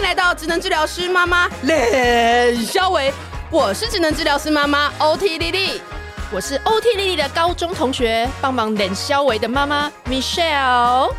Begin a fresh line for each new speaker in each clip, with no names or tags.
迎来到职能治疗师妈妈冷肖维，我是职能治疗师妈妈 OT 丽丽，
我是 OT 丽丽的高中同学，帮忙冷肖维的妈妈 Michelle。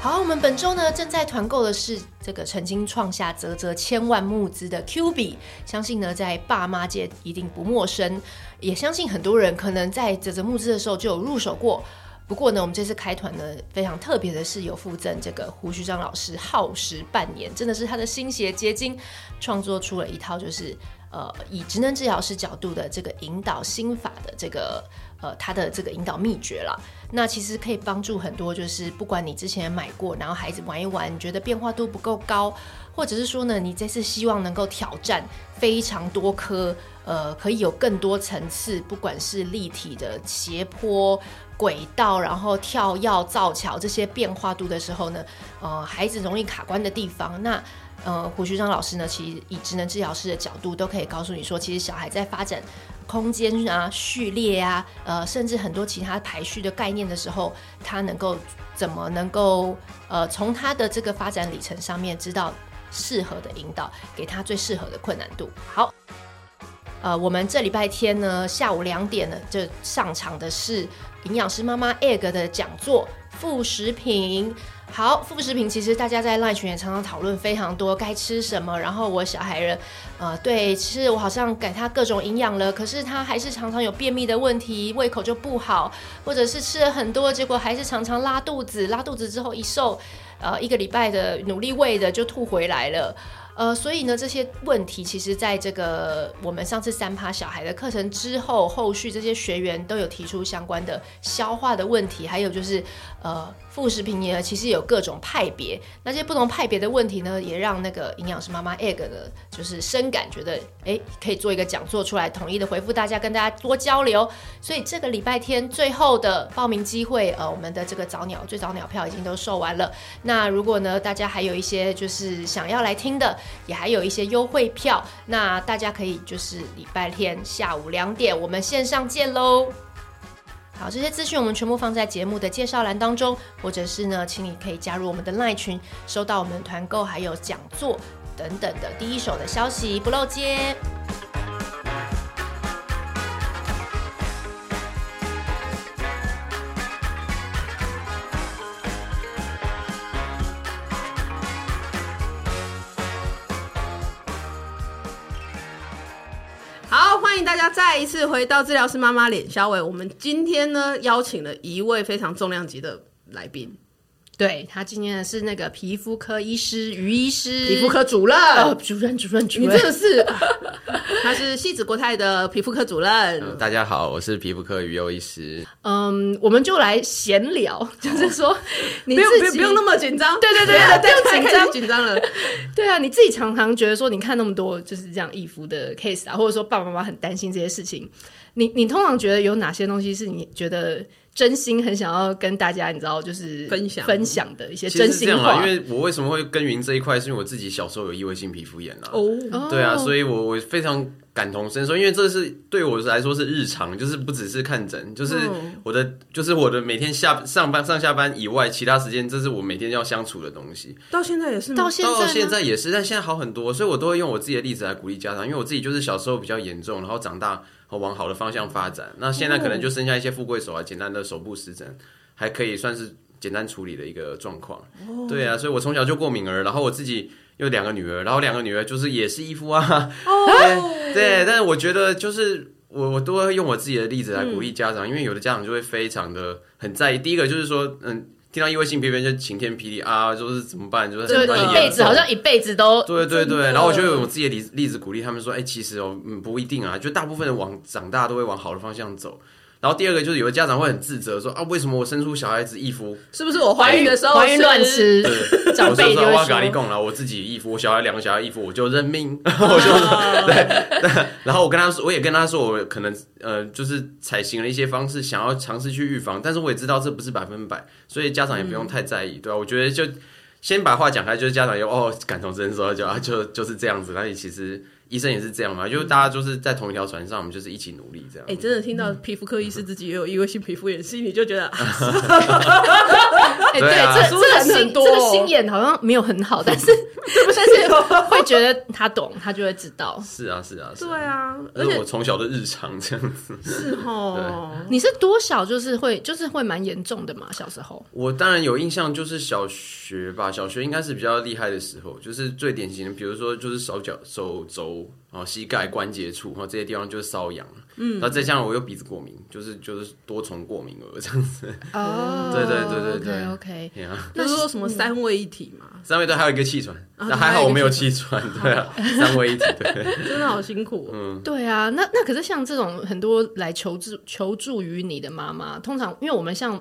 好，我们本周呢正在团购的是这个曾经创下啧啧千万募资的 Q 币，相信呢在爸妈界一定不陌生，也相信很多人可能在啧啧募资的时候就有入手过。不过呢，我们这次开团呢非常特别的是有附赠这个胡须章老师耗时半年，真的是他的心血结晶，创作出了一套就是呃以职能治疗师角度的这个引导心法的这个。呃，他的这个引导秘诀了，那其实可以帮助很多，就是不管你之前买过，然后孩子玩一玩，你觉得变化度不够高，或者是说呢，你这次希望能够挑战非常多颗，呃，可以有更多层次，不管是立体的斜坡轨道，然后跳跃造桥这些变化度的时候呢，呃，孩子容易卡关的地方，那。呃，胡旭章老师呢，其实以职能治疗师的角度，都可以告诉你说，其实小孩在发展空间啊、序列啊，呃，甚至很多其他排序的概念的时候，他能够怎么能够呃，从他的这个发展里程上面，知道适合的引导，给他最适合的困难度。好，呃，我们这礼拜天呢，下午两点呢，就上场的是营养师妈妈 Egg 的讲座，副食品。好，副食品其实大家在 LINE 群也常常讨论非常多，该吃什么。然后我小孩人，呃，对，其实我好像给他各种营养了，可是他还是常常有便秘的问题，胃口就不好，或者是吃了很多，结果还是常常拉肚子，拉肚子之后一瘦，呃，一个礼拜的努力喂的就吐回来了。呃，所以呢，这些问题其实在这个我们上次三趴小孩的课程之后，后续这些学员都有提出相关的消化的问题，还有就是呃。副食品呢，其实有各种派别，那些不同派别的问题呢，也让那个营养师妈妈 Egg 呢，就是深感觉得，哎，可以做一个讲座出来，统一的回复大家，跟大家多交流。所以这个礼拜天最后的报名机会，呃，我们的这个早鸟最早鸟票已经都售完了。那如果呢，大家还有一些就是想要来听的，也还有一些优惠票，那大家可以就是礼拜天下午两点，我们线上见喽。好，这些资讯我们全部放在节目的介绍栏当中，或者是呢，请你可以加入我们的 LINE 群，收到我们团购还有讲座等等的第一手的消息，不漏接。
大家再一次回到治疗师妈妈脸肖伟，我们今天呢邀请了一位非常重量级的来宾。
对，他今天是那个皮肤科医师于医师，
皮肤科主任，
哦、主任主任主任，
你真的是，他是戏子国泰的皮肤科主任。
嗯、大家好，我是皮肤科于优医师。
嗯，我们就来闲聊，就是说，你
不用不用那么紧张，
对对对对，不用紧张
紧张了。
对啊，你自己常常觉得说，你看那么多就是这样异肤的 case 啊，或者说爸爸妈妈很担心这些事情，你你通常觉得有哪些东西是你觉得？真心很想要跟大家，你知道，就是分享分享的一些真心话。
因为我为什么会耕耘这一块，是因为我自己小时候有异位性皮肤炎啊。
哦，
对啊，所以我我非常感同身受，因为这是对我来说是日常，就是不只是看诊，就是我的，就是我的每天下上班上下班以外，其他时间，这是我每天要相处的东西。
到现在也是？
到现在，
到现在也是，但现在好很多，所以我都会用我自己的例子来鼓励家长，因为我自己就是小时候比较严重，然后长大。往好的方向发展，那现在可能就剩下一些富贵手啊，简单的手部湿疹，还可以算是简单处理的一个状况。对啊，所以我从小就过敏儿，然后我自己有两个女儿，然后两个女儿就是也是衣服啊。对对，但是我觉得就是我我都会用我自己的例子来鼓励家长，因为有的家长就会非常的很在意。第一个就是说，嗯。听到异位性皮肤炎就晴天霹雳啊，就是怎么办？就是
就一辈子好像一辈子都
对对对。然后我就用我自己的例例子鼓励他们说，哎、欸，其实哦，嗯，不一定啊，就大部分人往长大都会往好的方向走。然后第二个就是有的家长会很自责说啊，为什么我生出小孩子异肤？
是不是我怀孕的时候
怀孕乱吃？
对，长辈就会跟你讲了，我自己异肤，我小孩两个小孩异肤，我就认命，我就对，对。然后我跟他说，我也跟他说，我可能呃，就是采行了一些方式，想要尝试去预防，但是我也知道这不是百分百，所以家长也不用太在意，嗯、对吧、啊？我觉得就先把话讲开，就是家长有哦感同身受，就啊就就是这样子，那你其实。医生也是这样嘛，就是大家就是在同一条船上，我们就是一起努力这样。
哎、欸，真的听到皮肤科医师自己也有异位性皮肤炎，心里就觉得，
哎，
对啊
这这个心
很多
这个心眼好像没有很好，但是 但是会觉得他懂，他就会知道。
是啊，是啊，是
对啊，
而且我从小的日常这样子。
是哦，
你是多小就是会就是会蛮严重的嘛？小时候
我当然有印象，就是小学吧，小学应该是比较厉害的时候，就是最典型的，比如说就是手脚、手肘啊、膝盖关节处啊这些地方就是瘙痒。嗯，那再加上我有鼻子过敏，就是就是多重过敏了这样子。
哦，
对对对对对
，OK，
那是说什么三位一体嘛？
三位都还有一个气喘，
啊
那还好我没有气喘，对啊，三位一体，对，
真的好辛苦。嗯，
对啊，那那可是像这种很多来求助求助于你的妈妈，通常因为我们像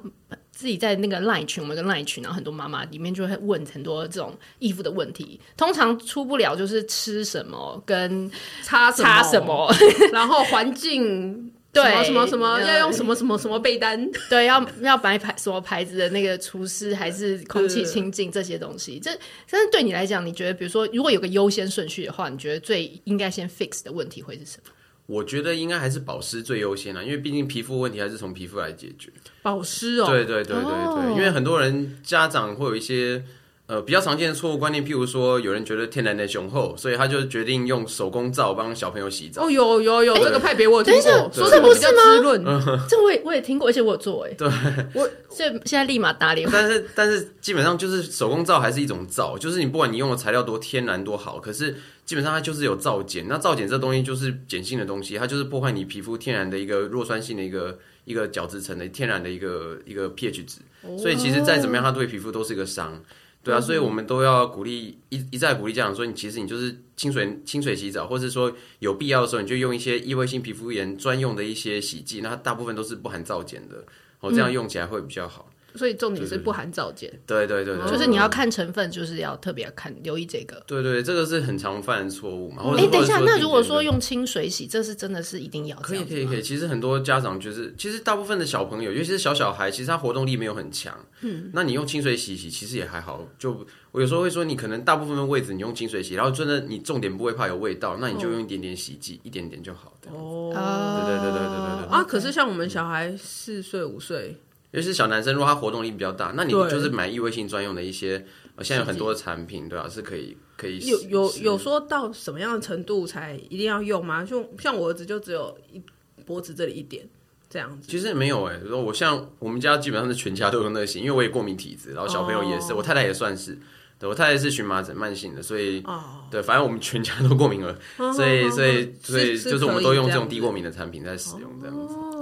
自己在那个 LINE 群，我们跟 LINE 群，然后很多妈妈里面就会问很多这种衣服的问题，通常出不了就是吃什么跟
擦
擦什么，
然后环境。
对
什么什么要用什么什么什么被单？
对，要要买牌什么牌子的那个厨师还是空气清净这些东西？这但是对你来讲，你觉得比如说如果有个优先顺序的话，你觉得最应该先 fix 的问题会是什么？
我觉得应该还是保湿最优先啦，因为毕竟皮肤问题还是从皮肤来解决。
保湿哦，
对对对对对，哦、因为很多人家长会有一些。呃，比较常见的错误观念，譬如说，有人觉得天然的雄厚，所以他就决定用手工皂帮小朋友洗澡。
哦，有有有，这个派别我听过。
说这不是吗？
嗯、
这我也我也听过，而且我有做哎。
对，
我 现现在立马打脸。
但是但是基本上就是手工皂还是一种皂，就是你不管你用的材料多天然多好，可是基本上它就是有皂碱。那皂碱这东西就是碱性的东西，它就是破坏你皮肤天然的一个弱酸性的一个一个角质层的天然的一个一个 pH 值。哦、所以其实再怎么样，它对皮肤都是一个伤。对啊，所以我们都要鼓励一一再鼓励家长说，你其实你就是清水清水洗澡，或者说有必要的时候，你就用一些异位性皮肤炎专用的一些洗剂，那它大部分都是不含皂碱的，哦，这样用起来会比较好。
所以重点是不含皂碱，
对对对，
就是你要看成分，就是要特别看留意这个。
对对，这个是很常犯的错误嘛。
哎，等一下，那如果说用清水洗，这是真的是一定要？
可以可以可以。其实很多家长就是，其实大部分的小朋友，尤其是小小孩，其实他活动力没有很强。嗯，那你用清水洗洗，其实也还好。就我有时候会说，你可能大部分的位置你用清水洗，然后真的你重点不会怕有味道，那你就用一点点洗剂，一点点就好。哦，对对对对对对对。
啊，可是像我们小孩四岁五岁。
尤其是小男生，如果他活动力比较大，那你就是买异味性专用的一些，对现在有很多的产品，对吧、啊？是可以可以
有有有说到什么样的程度才一定要用吗？就像我儿子就只有一脖子这里一点这样子。
其实没有哎、欸，我像我们家基本上是全家都用那个型，因为我也过敏体质，然后小朋友也是，哦、我太太也算是，对我太太是荨麻疹慢性的，所以、哦、对，反正我们全家都过敏了，哦、所以所以所以就是我们都用这种低过敏的产品在使用这样子。哦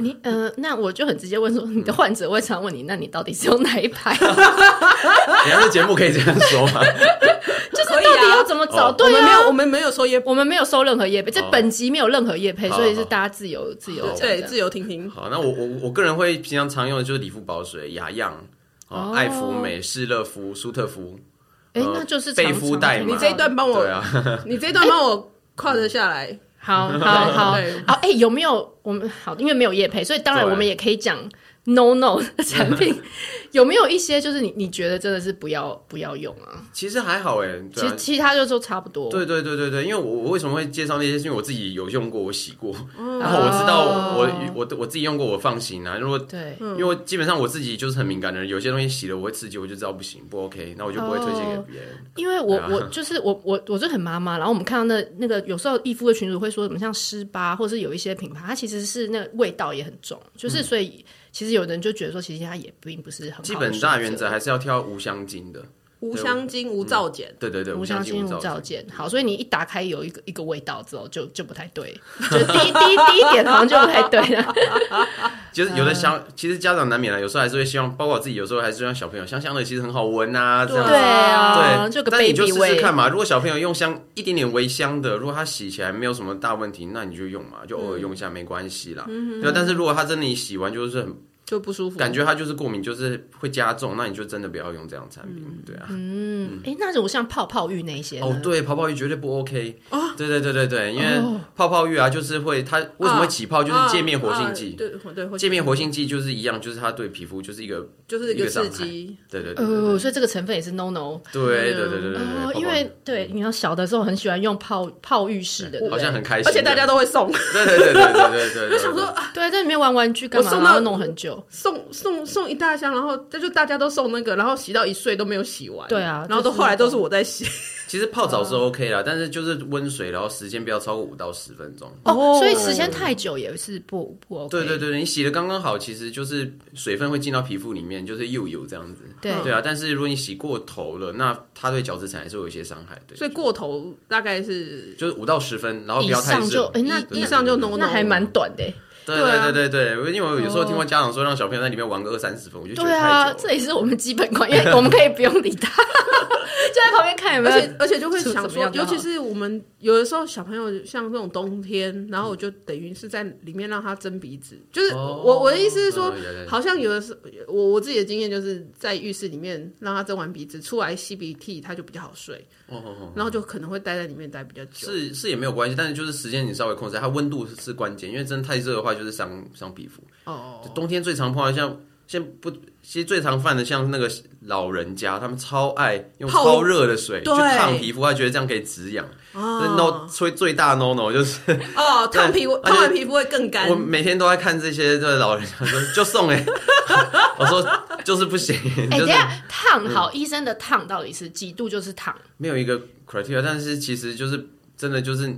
你呃，那我就很直接问说，你的患者会常问你，那你到底是用哪一排？
你要是节目可以这样说吗？
就是到底要怎么找？对，
我们没有，我们没有收业，
我们没有收任何业配，这本集没有任何业配，所以是大家自由自由
对自由听听。
好，那我我我个人会平常常用的就是理肤宝水、雅漾、爱芙美、施乐肤、舒特肤。
哎，那就是
贝肤黛玛。
你这一段帮我，你这一段帮我跨得下来。
好 好好好，哎，有没有我们好？因为没有叶配，所以当然我们也可以讲 no no 的 产品。有没有一些就是你你觉得真的是不要不要用啊？
其实还好哎，
其实其他就都差不多。
对对对对对，因为我我为什么会介绍那些？是因为我自己有用过，我洗过，然后我知道我我我自己用过，我放心啊。如果对，因为基本上我自己就是很敏感的人，有些东西洗了我会刺激，我就知道不行不 OK，那我就不会推荐给别人。
因为我我就是我我我就很妈妈，然后我们看到那那个有时候义肤的群主会说什么像湿巴，或者是有一些品牌，它其实是那个味道也很重，就是所以。其实有人就觉得说，其实它也并不是很好。
基本大原则还是要挑无香精的，
无香精、无皂碱。
对对对，
无香精、无皂碱。好，所以你一打开有一个一个味道之后，就就不太对。就第一第一第一点好像就不太对了。
就是有的香，其实家长难免了，有时候还是会希望，包括我自己，有时候还是让小朋友香香的，其实很好闻啊，这样子。
对啊，
对，但你就试试看嘛。如果小朋友用香一点点微香的，如果他洗起来没有什么大问题，那你就用嘛，就偶尔用一下没关系啦。对，但是如果他真的你洗完就是很。
就不舒服，
感觉它就是过敏，就是会加重，那你就真的不要用这样产品，对啊。
嗯，哎，那种像泡泡浴那些
哦，对，泡泡浴绝对不 OK 啊。对对对对对，因为泡泡浴啊，就是会它为什么会起泡，就是界面活性剂。对对，界面活性剂就是一样，就是它对皮肤就是一个
就是一个刺激。
对对对，
呃，所以这个成分也是 no no。
对对对对对，
因为对，你要小的时候很喜欢用泡泡浴式的，
好像很开心，
而且大家都会送。
对对对对对
对 想说，
对，在里面玩玩具干嘛？然后弄很久。
有送送送一大箱，然后这就大家都送那个，然后洗到一岁都没有洗完。
对啊，
然后都后来都是我在洗。
其实泡澡是 OK 啦，但是就是温水，然后时间不要超过五到十分钟。
哦，所以时间太久也是不不 OK。
对对对，你洗的刚刚好，其实就是水分会进到皮肤里面，就是又有这样子。
对
对啊，但是如果你洗过头了，那它对角质层还是有一些伤害。对，
所以过头大概是
就是五到十分，然后不要太热。
以上就哎，那
以上就 no，
那还蛮短的。
对对对对对，因为我有时候听过家长说让小朋友在里面玩个二三十分，我就觉得太久了。
对啊，这也是我们基本款，因为我们可以不用理他，就在旁边看有没有。
而且而且就会想说，尤其是我们有的时候小朋友像这种冬天，然后我就等于是在里面让他蒸鼻子，就是我我的意思是说，好像有的时候我我自己的经验就是在浴室里面让他蒸完鼻子出来吸鼻涕，他就比较好睡。哦，然后就可能会待在里面待比较久。
是是也没有关系，但是就是时间你稍微控制，它温度是关键，因为真的太热的话就是伤伤皮肤。哦，冬天最常碰到像现不，其实最常犯的像那个老人家，他们超爱用超热的水去烫皮肤，他觉得这样可以止痒。哦，no，所以最大 no no 就是
哦，烫皮肤烫完皮肤会更干。
我每天都在看这些这老人家说就送哎，我说 就是不行。
哎，等下烫好，医生的烫到底是几度就是烫？
没有一个 criteria，但是其实就是真的就是。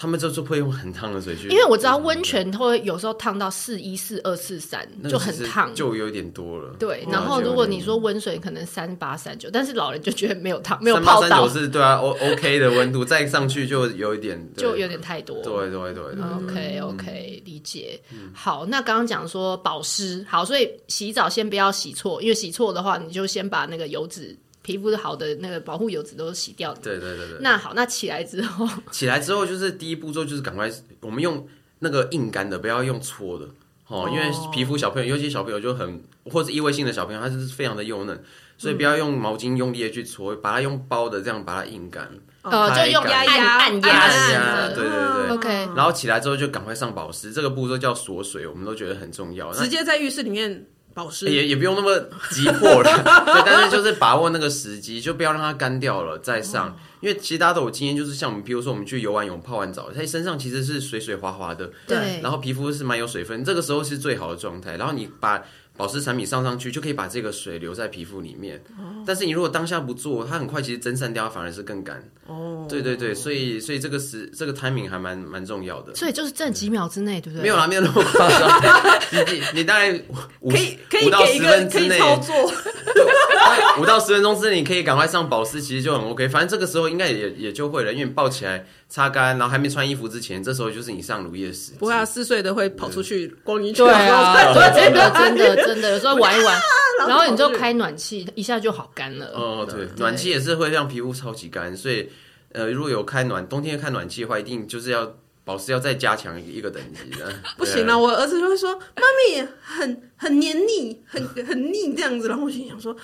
他们就是会用很烫的水去，
因为我知道温泉会有时候烫到四一四二四三，就很烫，
就有点多了。
对，然后如果你说温水可能三八三九，但是老人就觉得没有烫，没有泡到。三八三九
是对啊，O OK 的温度，再上去就有一点，
就有点太多。
对对对
，OK OK，理解。好，那刚刚讲说保湿，好，所以洗澡先不要洗错，因为洗错的话，你就先把那个油脂。皮肤好的那个保护油脂都洗掉。
对对对对。
那好，那起来之后，
起来之后就是第一步骤就是赶快，我们用那个硬干的，不要用搓的哦，因为皮肤小朋友，尤其小朋友就很，或者异位性的小朋友，他是非常的幼嫩，所以不要用毛巾用力的去搓，把它用包的这样把它硬干。
哦，就用压压按压。
对对对。
OK。
然后起来之后就赶快上保湿，这个步骤叫锁水，我们都觉得很重要。
直接在浴室里面。保湿
也也不用那么急迫了，对，但是就是把握那个时机，就不要让它干掉了再上。因为其实大家都有经验，就是像我们，比如说我们去游完泳、泡完澡，它身上其实是水水滑滑的，
对，
然后皮肤是蛮有水分，这个时候是最好的状态。然后你把保湿产品上上去，就可以把这个水留在皮肤里面。哦，但是你如果当下不做，它很快其实蒸散掉，反而是更干。哦，对对对，所以所以这个是这个 timing 还蛮蛮重要的。
所以就是这几秒之内，对不对？
没有啦，没有那么夸张。你你你大概五
可以可以
五到十分之内
操作。
五到十分钟之内，你可以赶快上保湿，其实就很 OK。反正这个时候应该也也就会了，因为你抱起来擦干，然后还没穿衣服之前，这时候就是你上乳液时。
不会啊，四岁的会跑出去逛一圈。
对啊，真的真的真的，有时候玩一玩，然后你就开暖气，一下就好干了。
哦，对，暖气也是会让皮肤超级干，所以呃，如果有开暖冬天开暖气的话，一定就是要保湿要再加强一个等级的。
不行了，我儿子就会说：“妈咪很很黏腻，很很腻这样子。”然后我心想说。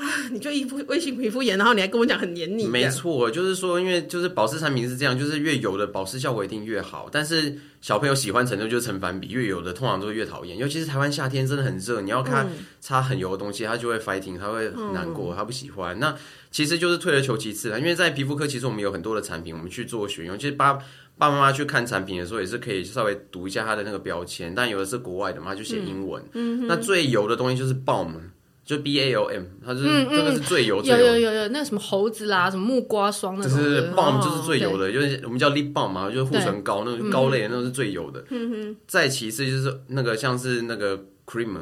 啊！你就一副微型皮肤炎，然后你还跟我讲很黏腻。
没错，就是说，因为就是保湿产品是这样，就是越油的保湿效果一定越好。但是小朋友喜欢程度就是成反比，越油的通常都是越讨厌。尤其是台湾夏天真的很热，你要看擦很油的东西，他就会 fighting，他会很难过，他不喜欢。那其实就是退而求其次了，因为在皮肤科，其实我们有很多的产品，我们去做选用。其实爸爸妈妈去看产品的时候，也是可以稍微读一下它的那个标签，但有的是国外的嘛，就写英文。嗯，那最油的东西就是 balm。就 B A O M，它就是这个是最油，最油。
有有有有那个什么猴子啦，什么木瓜霜那种。
就是 balm 就是最油的，就是我们叫 lip balm 嘛，就是护唇膏，那种膏类的那种是最油的。再其次就是那个像是那个 cream，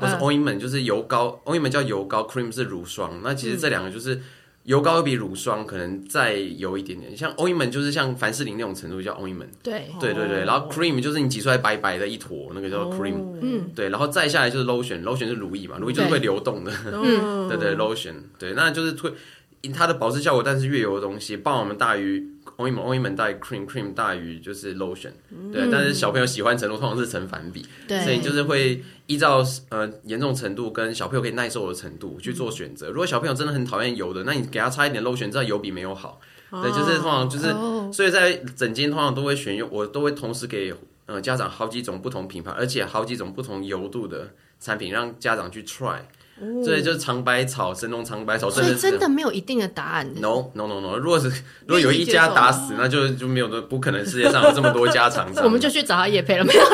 或是 ointment，就是油膏，ointment 叫油膏，cream 是乳霜。那其实这两个就是。油膏比乳霜可能再油一点点，像 ointment 就是像凡士林那种程度叫 ointment。
对
对对对，然后 cream 就是你挤出来白白的一坨，那个叫 cream。嗯，对，然后再下来就是 lotion，lotion 是乳液嘛，乳液就是会流动的。嗯，对对，lotion，对，那就是推它的保湿效果，但是越油的东西，帮我们大于。Ointment 大于 cream，cream 大于就是 lotion，对，但是小朋友喜欢程度通常是成反比，对，所以就是会依照呃严重程度跟小朋友可以耐受的程度去做选择。如果小朋友真的很讨厌油的，那你给他擦一点 lotion，知道油比没有好，对，就是通常就是，所以在整间通常都会选用，我都会同时给呃家长好几种不同品牌，而且好几种不同油度的产品让家长去 try。所以就是长白草、神农尝百草，
所以真的没有一定的答案。
No no no no，如果是如果有一家打死，那就就没有的，不可能世界上有这么多家厂商。
我们就去找他叶配了没有？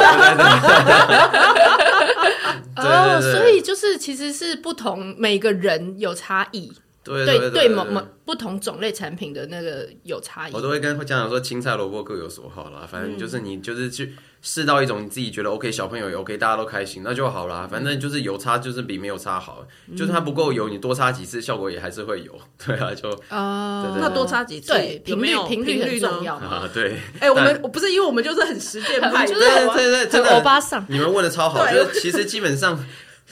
哦，所以就是其实是不同，每个人有差异。
对对对，对，
对某某不同种类产品的那个有差异。
我都会跟家长说，青菜萝卜各有所好啦，反正就是你就是去。试到一种你自己觉得 OK，小朋友也 OK，大家都开心，那就好啦。反正就是有差，就是比没有差好。嗯、就是它不够油，你多擦几次，效果也还是会有。对啊，就
啊，对对对，那多擦几次，
对，频率频率很重要
啊。对，
哎、欸，我们我不是因为我们就是很实践派，
就是
对对对，真的欧
巴桑。
你们问的超好，就是其实基本上，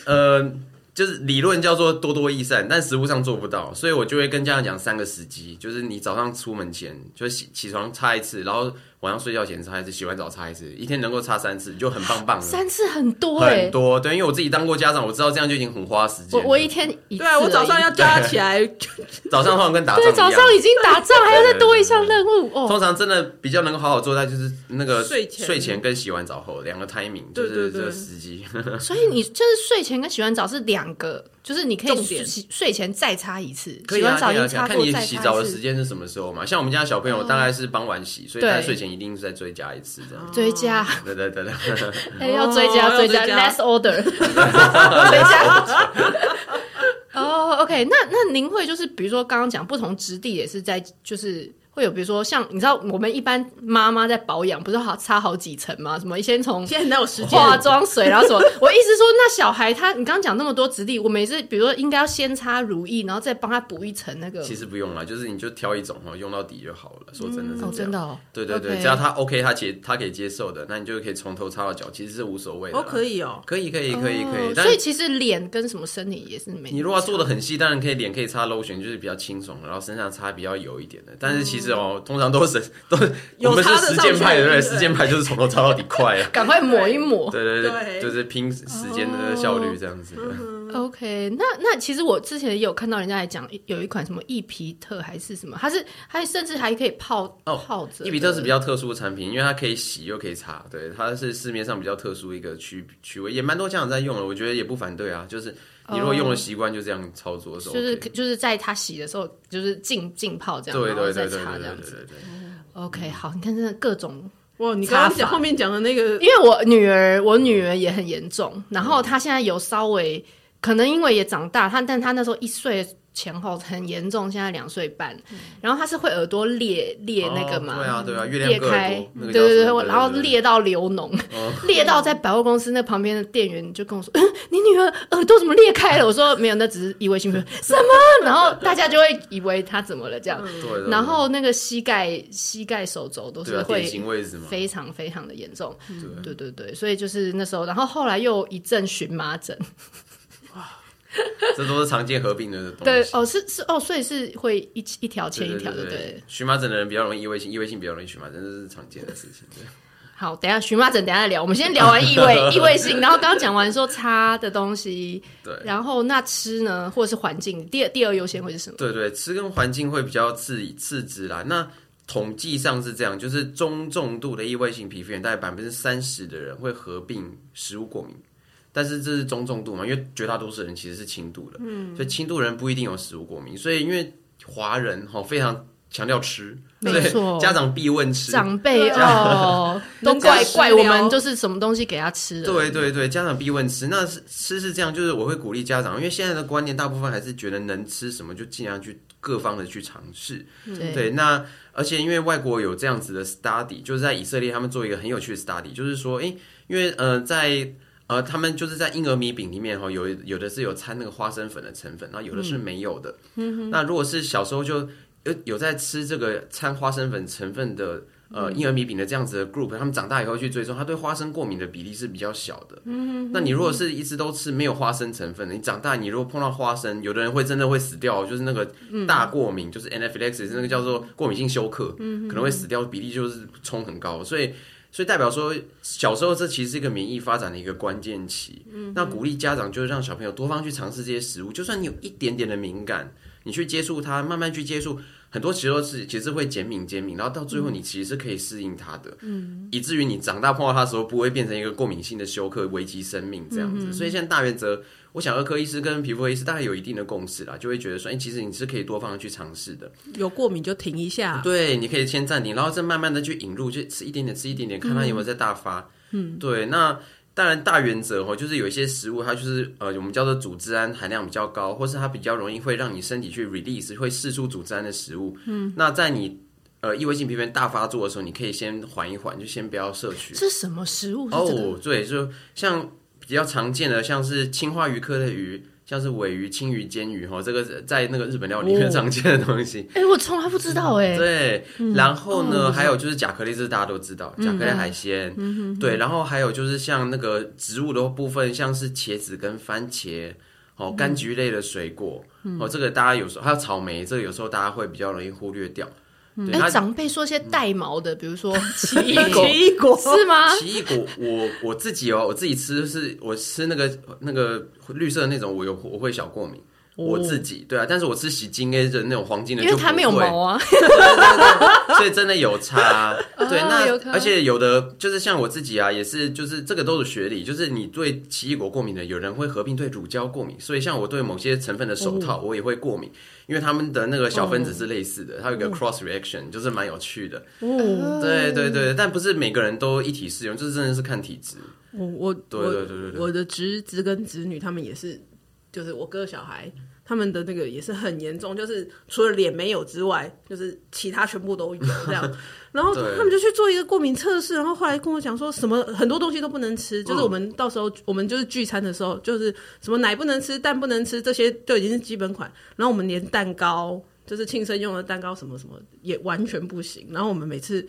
呃。就是理论叫做多多益善，但实物上做不到，所以我就会跟家长讲三个时机，就是你早上出门前就起起床擦一次，然后晚上睡觉前擦一次，洗完澡擦一次，一天能够擦三次就很棒棒了。
三次很多
很多对，因为我自己当过家长，我知道这样就已经很花时间。
我我一天一次，对
啊，我早上要叫他起来，
早上好像跟打仗一样，
对，早上已经打仗，还要再多一项任务哦。
通常真的比较能够好好做，那就是那个睡前睡前跟洗完澡后两个 timing，就是这个时机。
所以你就是睡前跟洗完澡是两个。就是你可以洗睡前再擦一次，
可以啊，可以啊，看你洗澡的时间是什么时候嘛。像我们家小朋友大概是傍晚洗，所以他睡前一定是再追加一次这样。
追加，
对对对对，
哎，要追加追加，last order，追加。哦，OK，那那您会就是比如说刚刚讲不同质地也是在就是。会有，比如说像你知道，我们一般妈妈在保养，不是好擦好几层吗？什么先从
现在哪有时间
化妆水，然后什么？我意思说，那小孩他，你刚刚讲那么多质地，我每次比如说应该要先擦乳液，然后再帮他补一层那个。
其实不用了，就是你就挑一种哦，用到底就好了。说真的是这样，
哦，真的哦。
对对对，只要他 OK，他接他可以接受的，那你就可以从头擦到脚，其实是无所谓的。
哦，可以哦，
可以可以可以可以。
所以其实脸跟什么身体也是没。
你如果要做的很细，当然可以脸可以擦 lotion，就是比较清爽，然后身上擦比较油一点的。但是其实哦，通常都是。都是我们是时间派的，对，时间派就是从头擦到底快啊，
赶快抹一抹，
对对对，就是拼时间的效率这样子。
OK，那那其实我之前也有看到人家来讲，有一款什么易皮特还是什么，它是它甚至还可以泡哦泡着。
易皮特是比较特殊的产品，因为它可以洗又可以擦，对，它是市面上比较特殊一个区区位，也蛮多家长在用的，我觉得也不反对啊，就是。你如果用了习惯，就这样操作的时候，
就是就是在他洗的时候，就是浸浸泡这样，对对对对对对对。OK，好，你看这各种
哇，你刚刚讲后面讲的那个，
因为我女儿，我女儿也很严重，然后她现在有稍微可能因为也长大，他但他那时候一岁。前后很严重，现在两岁半，然后他是会耳朵裂裂那个嘛？
对啊对啊，
裂开，对对对，然后裂到流脓，裂到在百货公司那旁边的店员就跟我说：“嗯，你女儿耳朵怎么裂开了？”我说：“没有，那只是异位性皮肤。”什么？然后大家就会以为他怎么了这样。对。然后那个膝盖、膝盖、手肘都是会非常非常的严重。对对对，所以就是那时候，然后后来又一阵荨麻疹。
这都是常见合并的东西。
对哦，是是哦，所以是会一一条牵一条的。对，
荨麻疹的人比较容易异位性，异位性比较容易荨麻疹，这是常见的事情。对。
好，等下荨麻疹等下再聊。我们先聊完异位 异位性，然后刚刚讲完说擦的东西，
对。
然后那吃呢，或者是环境，第二第二优先会是什么？
对对，吃跟环境会比较次次之啦。那统计上是这样，就是中重度的异位性皮肤炎，大概百分之三十的人会合并食物过敏。但是这是中重度嘛？因为绝大多数人其实是轻度的，嗯，所以轻度人不一定有食物过敏。所以因为华人哈非常强调吃，没错，家长必问吃，
长辈哦 都怪怪我们，就是什么东西给他吃的。
对对对，家长必问吃，那是吃是这样，就是我会鼓励家长，因为现在的观念大部分还是觉得能吃什么就尽量去各方的去尝试。对，对，那而且因为外国有这样子的 study，就是在以色列他们做一个很有趣的 study，就是说，哎，因为呃在。呃，他们就是在婴儿米饼里面哈，有有的是有掺那个花生粉的成分，然后有的是没有的。嗯，那如果是小时候就有有在吃这个掺花生粉成分的呃婴儿米饼的这样子的 group，他们长大以后去追踪，他对花生过敏的比例是比较小的。嗯，那你如果是一直都吃没有花生成分的，你长大你如果碰到花生，有的人会真的会死掉，就是那个大过敏，就是 anaphylaxis，那个叫做过敏性休克，嗯，可能会死掉比例就是冲很高，所以。所以代表说，小时候这其实是一个免疫发展的一个关键期。嗯，那鼓励家长就是让小朋友多方去尝试这些食物，就算你有一点点的敏感，你去接触它，慢慢去接触，很多其实都是其实会减敏减敏，然后到最后你其实是可以适应它的，嗯，以至于你长大碰到它的时候不会变成一个过敏性的休克，危及生命这样子。嗯、所以现在大原则，我想儿科医师跟皮肤科医师大概有一定的共识啦，就会觉得说，哎、欸，其实你是可以多方的去尝试的。
有过敏就停一下，
对，你可以先暂停，然后再慢慢的去引入，就吃一点点，吃一点点，看它有没有在大发。嗯，对，那。当然，大原则哦，就是有一些食物，它就是呃，我们叫做组织胺含量比较高，或是它比较容易会让你身体去 release，会释出组织胺的食物。嗯，那在你呃异位性皮炎大发作的时候，你可以先缓一缓，就先不要摄取。
这是什么食物？
哦，对，就像比较常见的，像是青花鱼科的鱼。像是尾鱼、青鱼、煎鱼哈，这个在那个日本料理里面常见的东西。
哎、哦欸，我从来不知道哎、欸。
对，嗯、然后呢，哦、还有就是甲壳类，这大家都知道，甲壳类海鲜。嗯、对，然后还有就是像那个植物的部分，像是茄子跟番茄，哦，柑橘类的水果，嗯、哦，这个大家有时候还有草莓，这个有时候大家会比较容易忽略掉。
哎，欸、长辈说些带毛的，嗯、比如说 奇异果，奇异果是吗？
奇异果，我我自己哦，我自己吃是，我吃那个那个绿色的那种，我有我会小过敏。哦、我自己对啊，但是我吃洗金 A 的那种黄金的，
因为它没有毛啊，
所以真的有差。对，那而且有的就是像我自己啊，也是就是这个都是学理，就是你对奇异果过敏的，有人会合并对乳胶过敏，所以像我对某些成分的手套，我也会过敏。哦因为他们的那个小分子是类似的，它有一个 cross reaction，就是蛮有趣的。哦，对对对，但不是每个人都一体适用，就是真的是看体质。
我我对对对对，我的侄子跟侄女他们也是，就是我哥小孩。他们的那个也是很严重，就是除了脸没有之外，就是其他全部都有这样。然后他们就去做一个过敏测试，然后后来跟我讲说什么很多东西都不能吃，就是我们到时候我们就是聚餐的时候，就是什么奶不能吃，蛋不能吃，这些就已经是基本款。然后我们连蛋糕，就是庆生用的蛋糕什么什么也完全不行。然后我们每次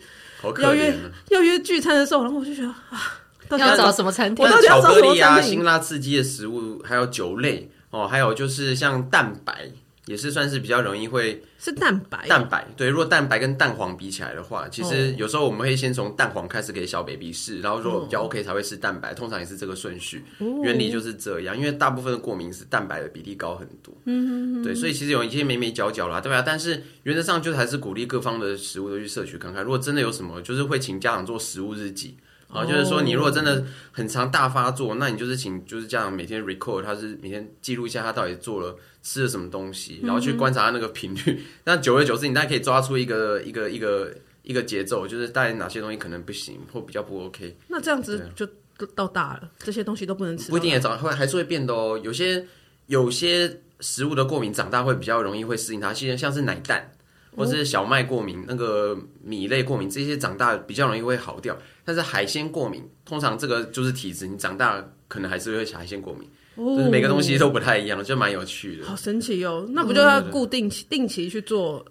要约要约聚餐的时候，然后我就觉得啊，到底要找什么餐厅？我到底要找什么餐厅？巧克力啊，
辛辣刺激的食物，还有酒类。哦，还有就是像蛋白，也是算是比较容易会
是蛋白。
蛋白对，如果蛋白跟蛋黄比起来的话，其实有时候我们会先从蛋黄开始给小 baby 试，然后如果比较 OK 才会试蛋白，通常也是这个顺序。原理就是这样，因为大部分的过敏是蛋白的比例高很多。嗯，对，所以其实有一些眉眉角角啦，对吧？但是原则上就是还是鼓励各方的食物都去摄取看看。如果真的有什么，就是会请家长做食物日记。啊，就是说，你如果真的很常大发作，那你就是请就是家长每天 record，他是每天记录一下他到底做了吃了什么东西，然后去观察他那个频率。那久而久之，你大概可以抓出一个一个一个一个节奏，就是大概哪些东西可能不行或比较不 OK。
那这样子就到大了，这些东西都不能吃。
不一定也长会还是会变的哦。有些有些食物的过敏，长大会比较容易会适应它，现在像是奶蛋。或是小麦过敏，那个米类过敏，这些长大比较容易会好掉。但是海鲜过敏，通常这个就是体质，你长大可能还是会海鲜过敏。哦，就是每个东西都不太一样，就蛮有趣的。
好神奇哦！那不就要固定期、定期去做？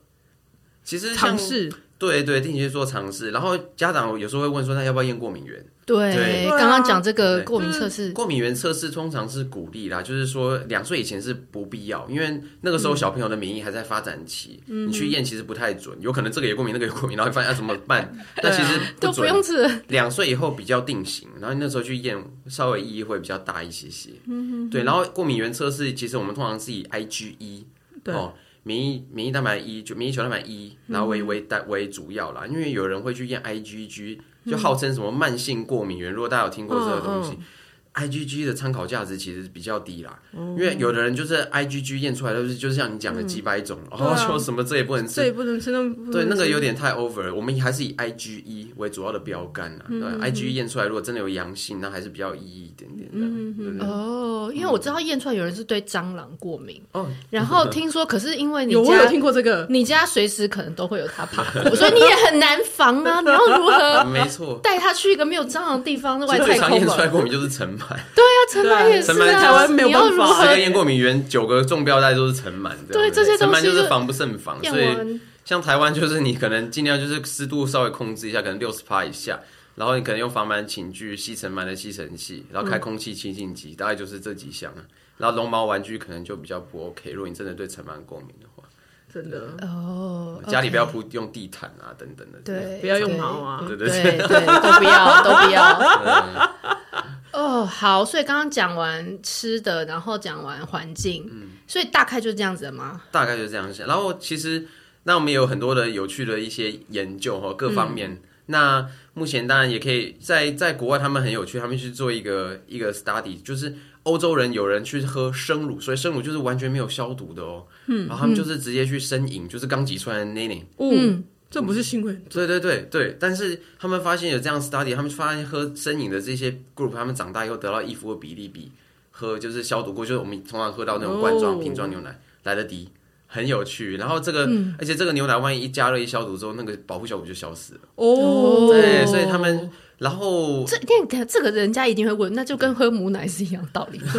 其实
尝试，
对对，定期去做尝试。然后家长有时候会问说，那要不要验过敏原？
对，刚刚讲这个过敏测试，
过敏原测试通常是鼓励啦，就是说两岁以前是不必要，因为那个时候小朋友的免疫还在发展期，你去验其实不太准，有可能这个也过敏，那个也过敏，然后发现要怎么办？但其实
都不用治。
两岁以后比较定型，然后那时候去验，稍微意义会比较大一些些。嗯对，然后过敏原测试其实我们通常是以 IgE，哦，免疫免疫蛋白一，就免疫球蛋白一，然后为为代为主要啦，因为有人会去验 IgG。就号称什么慢性过敏原，如果大家有听过这个东西。IgG 的参考价值其实比较低啦，因为有的人就是 IgG 验出来都是就是像你讲的几百种，然后说什么这也不能吃，
这也不能吃，
那对，那个有点太 over 了。我们还是以 IgE 为主要的标杆啊。对，IgE 验出来如果真的有阳性，那还是比较有意义一点点的。
哦，因为我知道验出来有人是对蟑螂过敏，哦，然后听说可是因为你家
有我有听过这个，
你家随时可能都会有它爬过，所以你也很难防啊。你要如何？
没错，
带他去一个没有蟑螂的地方，那外太空。
最常验出来过敏就是尘螨。
对啊，尘螨也是啊。
台湾没有办法。
十个烟过敏源，九个中标带都是尘螨。
对，这些
尘螨就是防不胜防，所以像台湾就是你可能尽量就是湿度稍微控制一下，可能六十帕以下，然后你可能用防螨寝具、吸尘螨的吸尘器，然后开空气清净机，大概就是这几项啊。然后绒毛玩具可能就比较不 OK，如果你真的对尘螨过敏的话，
真的
哦，
家里不要铺用地毯啊等等的，
对，
不要用毛啊，
对对对，都不要，都不要。哦，好，所以刚刚讲完吃的，然后讲完环境，嗯，所以大概就是这样子的吗？
大概就是这样子。然后其实那我们也有很多的有趣的一些研究和各方面。嗯、那目前当然也可以在在国外，他们很有趣，他们去做一个一个 study，就是欧洲人有人去喝生乳，所以生乳就是完全没有消毒的哦。嗯，然后他们就是直接去生饮，就是刚挤出来的奶奶。
嗯，这不是新闻？
对对对对，但是他们发现有这样 study，他们发现喝生饮的这些 group，他们长大以后得到衣服的比例比喝就是消毒过，就是我们通常喝到那种罐装、瓶装牛奶来得低。很有趣，然后这个，嗯、而且这个牛奶万一一加热一消毒之后，那个保护效果就消失了。哦，对，所以他们，然后
这这这个人家一定会问，那就跟喝母奶是一样道理。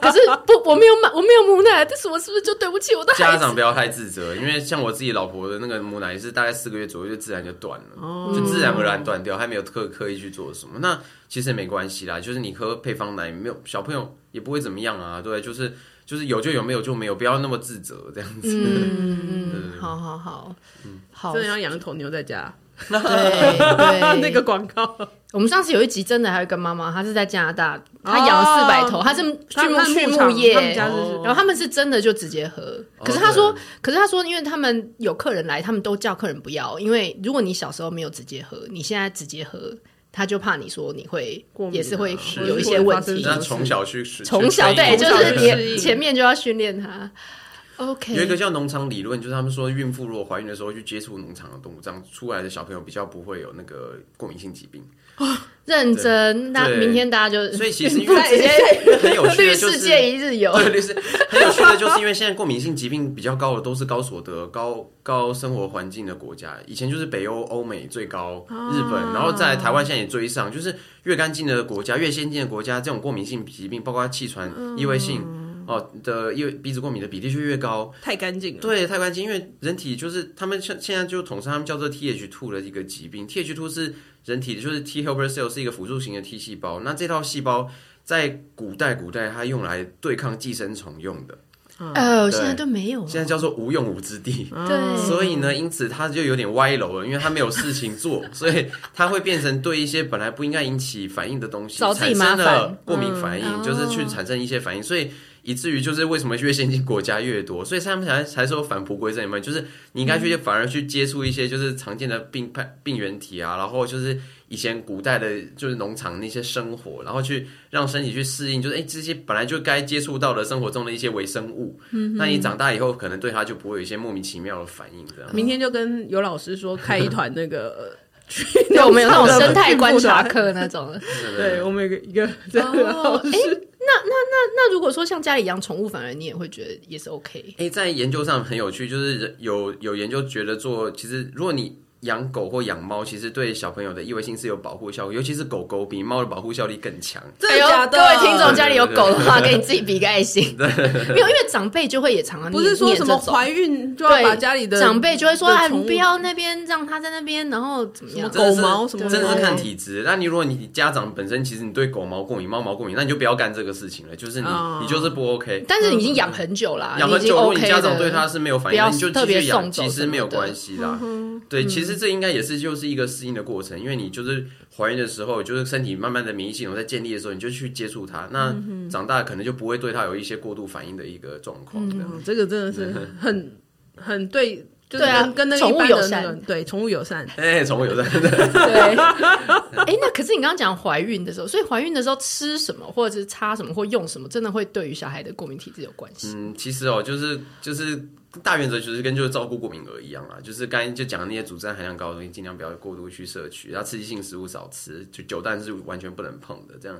可是不，我没有买，我没有母奶，但是我是不是就对不起我的孩子？
家长不要太自责，因为像我自己老婆的那个母奶也是大概四个月左右就自然就断了，哦、就自然而然断掉，还没有刻刻意去做什么。那其实也没关系啦，就是你喝配方奶，没有小朋友也不会怎么样啊，对，就是。就是有就有，没有就没有，不要那么自责，这样子。
嗯嗯，好好好，
嗯，好，真的要养一头牛在家。
对 对，
那个广告。
我们上次有一集真的还有一个妈妈，她是在加拿大，她养了四百头，她是畜牧畜牧业，然后他们是真的就直接喝。可是她说，可是她说，因为他们有客人来，他们都叫客人不要，因为如果你小时候没有直接喝，你现在直接喝。他就怕你说你会也是会有一些问题，
那从小去
从小对，就是你前面就要训练他。OK，
有一个叫农场理论，就是他们说孕妇如果怀孕的时候去接触农场的动物，这样出来的小朋友比较不会有那个过敏性疾病。
认真，那明天大家就
所以其实因为直接很有趣的就是
世界一日游，
对，律师很有趣的就是因为现在过敏性疾病比较高的都是高所得、高高生活环境的国家，以前就是北欧、欧美最高，日本，然后在台湾现在也追上，就是越干净的国家、越先进的国家，这种过敏性疾病，包括气喘、异位性哦的因为鼻子过敏的比例就越高，
太干净了，
对，太干净，因为人体就是他们现现在就统称他们叫做 Th two 的一个疾病。Th two 是。人体的就是 T helper cell 是一个辅助型的 T 细胞，那这套细胞在古代古代它用来对抗寄生虫用的，
哦，现在都没有，
现在叫做无用武之地，
对，
所以呢，因此它就有点歪楼了，因为它没有事情做，所以它会变成对一些本来不应该引起反应的东西产生了过敏反应，就是去产生一些反应，所以。以至于就是为什么越先进国家越多，所以他们才才说返璞归真嘛，就是你应该去反而去接触一些就是常见的病病原体啊，然后就是以前古代的就是农场那些生活，然后去让身体去适应，就是哎这些本来就该接触到的生活中的一些微生物，嗯，那你长大以后可能对它就不会有一些莫名其妙的反应这样。
明天就跟尤老师说开一团那个。
对，我们有那种生态观察课那种。
对，我们有一个一个这样的老
师。那那那那，如果说像家里养宠物，反而你也会觉得也是 OK。
哎，在研究上很有趣，就是有有研究觉得做，其实如果你。养狗或养猫，其实对小朋友的异位性是有保护效果，尤其是狗狗比猫的保护效力更强。
哎呦，各位听众家里有狗的话，给你自己比个爱心。没有，因为长辈就会也常常
不是说什么怀孕就要把家里的
长辈就会说啊，你不要那边让他在那边，然后怎么样？
狗毛什么？
真的是看体质。那你如果你家长本身其实你对狗毛过敏、猫毛过敏，那你就不要干这个事情了。就是你你就是不 OK。
但是你已经养很久了，
养很久，如果你家长对他是没有反应，你就继续养，其实没有关系啦。对，其实这应该也是就。就是一个适应的过程，因为你就是怀孕的时候，就是身体慢慢的免疫系统在建立的时候，你就去接触它，那长大可能就不会对它有一些过度反应的一个状况。
嗯，这个真的是很很对，就是跟那个宠物友善，对宠物友善，
哎，宠物友善，
对。哎，那可是你刚刚讲怀孕的时候，所以怀孕的时候吃什么，或者是擦什么，或用什么，真的会对于小孩的过敏体质有关系？
嗯，其实哦，就是就是。大原则就是跟就是照顾过敏儿一样啊，就是刚才就讲的那些组织含量高的东西，尽量不要过度去摄取，然后刺激性食物少吃，就酒蛋是完全不能碰的。这样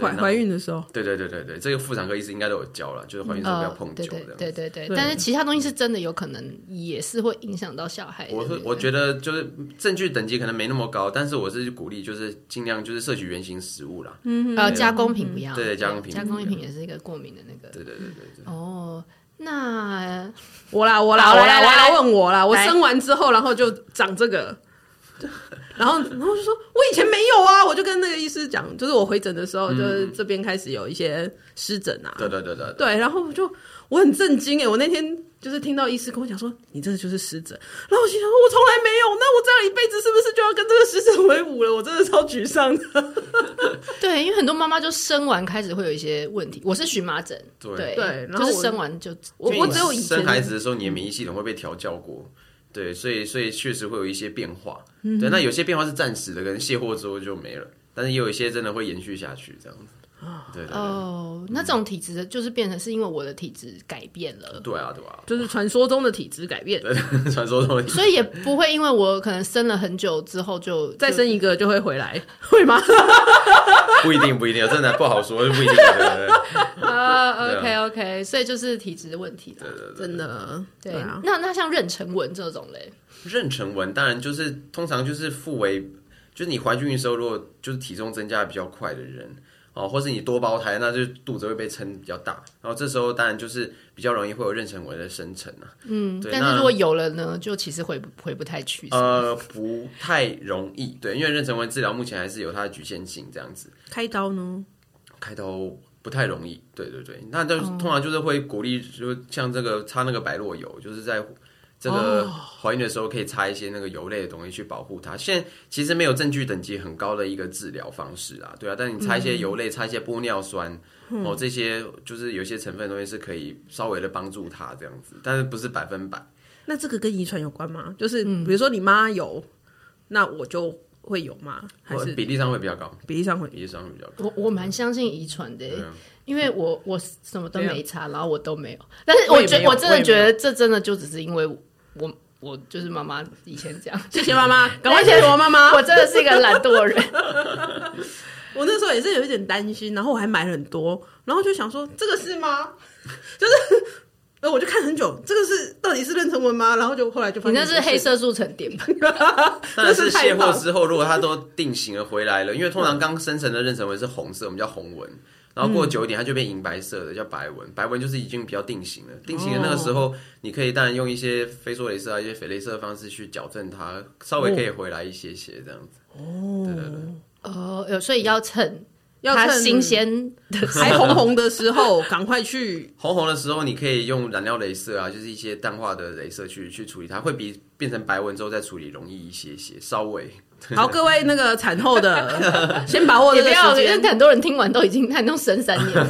怀怀孕的时候，
对对对对对，这个妇产科医师应该都有教了，就是怀孕的时候不要碰酒的。
对对对对，但是其他东西是真的有可能也是会影响到小孩。
我是我觉得就是证据等级可能没那么高，但是我是鼓励就是尽量就是摄取原型食物啦。
嗯，呃，加工品不要。
对加工品，
加工品也是一个过敏的那个。
对对对对对。
哦。那
我啦，我啦，我啦，我来问我啦。我生完之后，然后就长这个，然后然后就说，我以前没有啊，我就跟那个医师讲，就是我回诊的时候，就是这边开始有一些湿疹啊，
对对对对，
对，然后我就我很震惊哎，我那天。就是听到医师跟我讲说，你这个就是湿疹，然后我心想说，我从来没有，那我这样一辈子是不是就要跟这个湿疹为伍了？我真的超沮丧的。
对，因为很多妈妈就生完开始会有一些问题。我是荨麻疹，
对
对，
然后就是生完就我
我只有以前
生孩子的时候，你的免疫系统会被调教过，对，所以所以确实会有一些变化。对，那有些变化是暂时的，可能卸货之后就没了，但是也有一些真的会延续下去，这样子。对，对，对
哦，那这种体质的，就是变成是因为我的体质改变了。
对啊，对啊，
就是传说中的体质改变。
对，传说中的体质。
所以也不会因为我可能生了很久之后就
再生一个就会回来，会吗？
不一定，不一定，真的不好说，就不一定。
啊，OK OK，所以就是体质的问题了。
对对对，
真的。
对啊，那那像妊娠纹这种嘞？
妊娠纹当然就是通常就是腹围，就是你怀孕的时候，如果就是体重增加的比较快的人。哦，或是你多胞胎，那就肚子会被撑比较大，然后这时候当然就是比较容易会有妊娠纹的生成啊。
嗯，对，但是如果有了呢，就其实回回不太去。
呃，不太容易，对，因为妊娠纹治疗目前还是有它的局限性，这样子。
开刀呢？
开刀不太容易，对对对，那就通常就是会鼓励，就像这个擦那个百络油，就是在。这个怀孕的时候可以擦一些那个油类的东西去保护它。现在其实没有证据等级很高的一个治疗方式啊，对啊。但是你擦一些油类，擦一些玻尿酸，哦，这些就是有些成分的东西是可以稍微的帮助它这样子，但是不是百分百。
那这个跟遗传有关吗？就是比如说你妈有，那我就会有吗？还是
比例上会比较高？
比例上会，
比例上会比较高。
我我蛮相信遗传的，因为我我什么都没擦，然后我都没有。但是我觉我真的觉得这真的就只是因为。我我就是妈妈以前这样，
谢谢妈妈，赶快谢谢我妈妈。
我真的是一个懒惰的人，
我那时候也是有一点担心，然后我还买很多，然后就想说这个是吗？就是，呃，我就看很久，这个是到底是妊娠纹吗？然后就后来就发现
你那是黑色素沉淀
吧？但是卸货之后，如果它都定型了回来了，因为通常刚生成的妊娠纹是红色，我们叫红纹。然后过久一点，它就变银白色的，叫白纹。白纹就是已经比较定型了。定型的那个时候，你可以当然用一些飞梭镭射啊，一些霏雷射的方式去矫正它，稍微可以回来一些些这样子。哦，对对对。
哦，有所以要趁要趁新鲜
还红红的时候，赶快去。
红红的时候，你可以用染料镭射啊，就是一些淡化的镭射去去处理它，会比变成白纹之后再处理容易一些些，稍微。
好，各位那个产后的，先把握这个时间。
因为很多人听完都已经看都生三年。啊，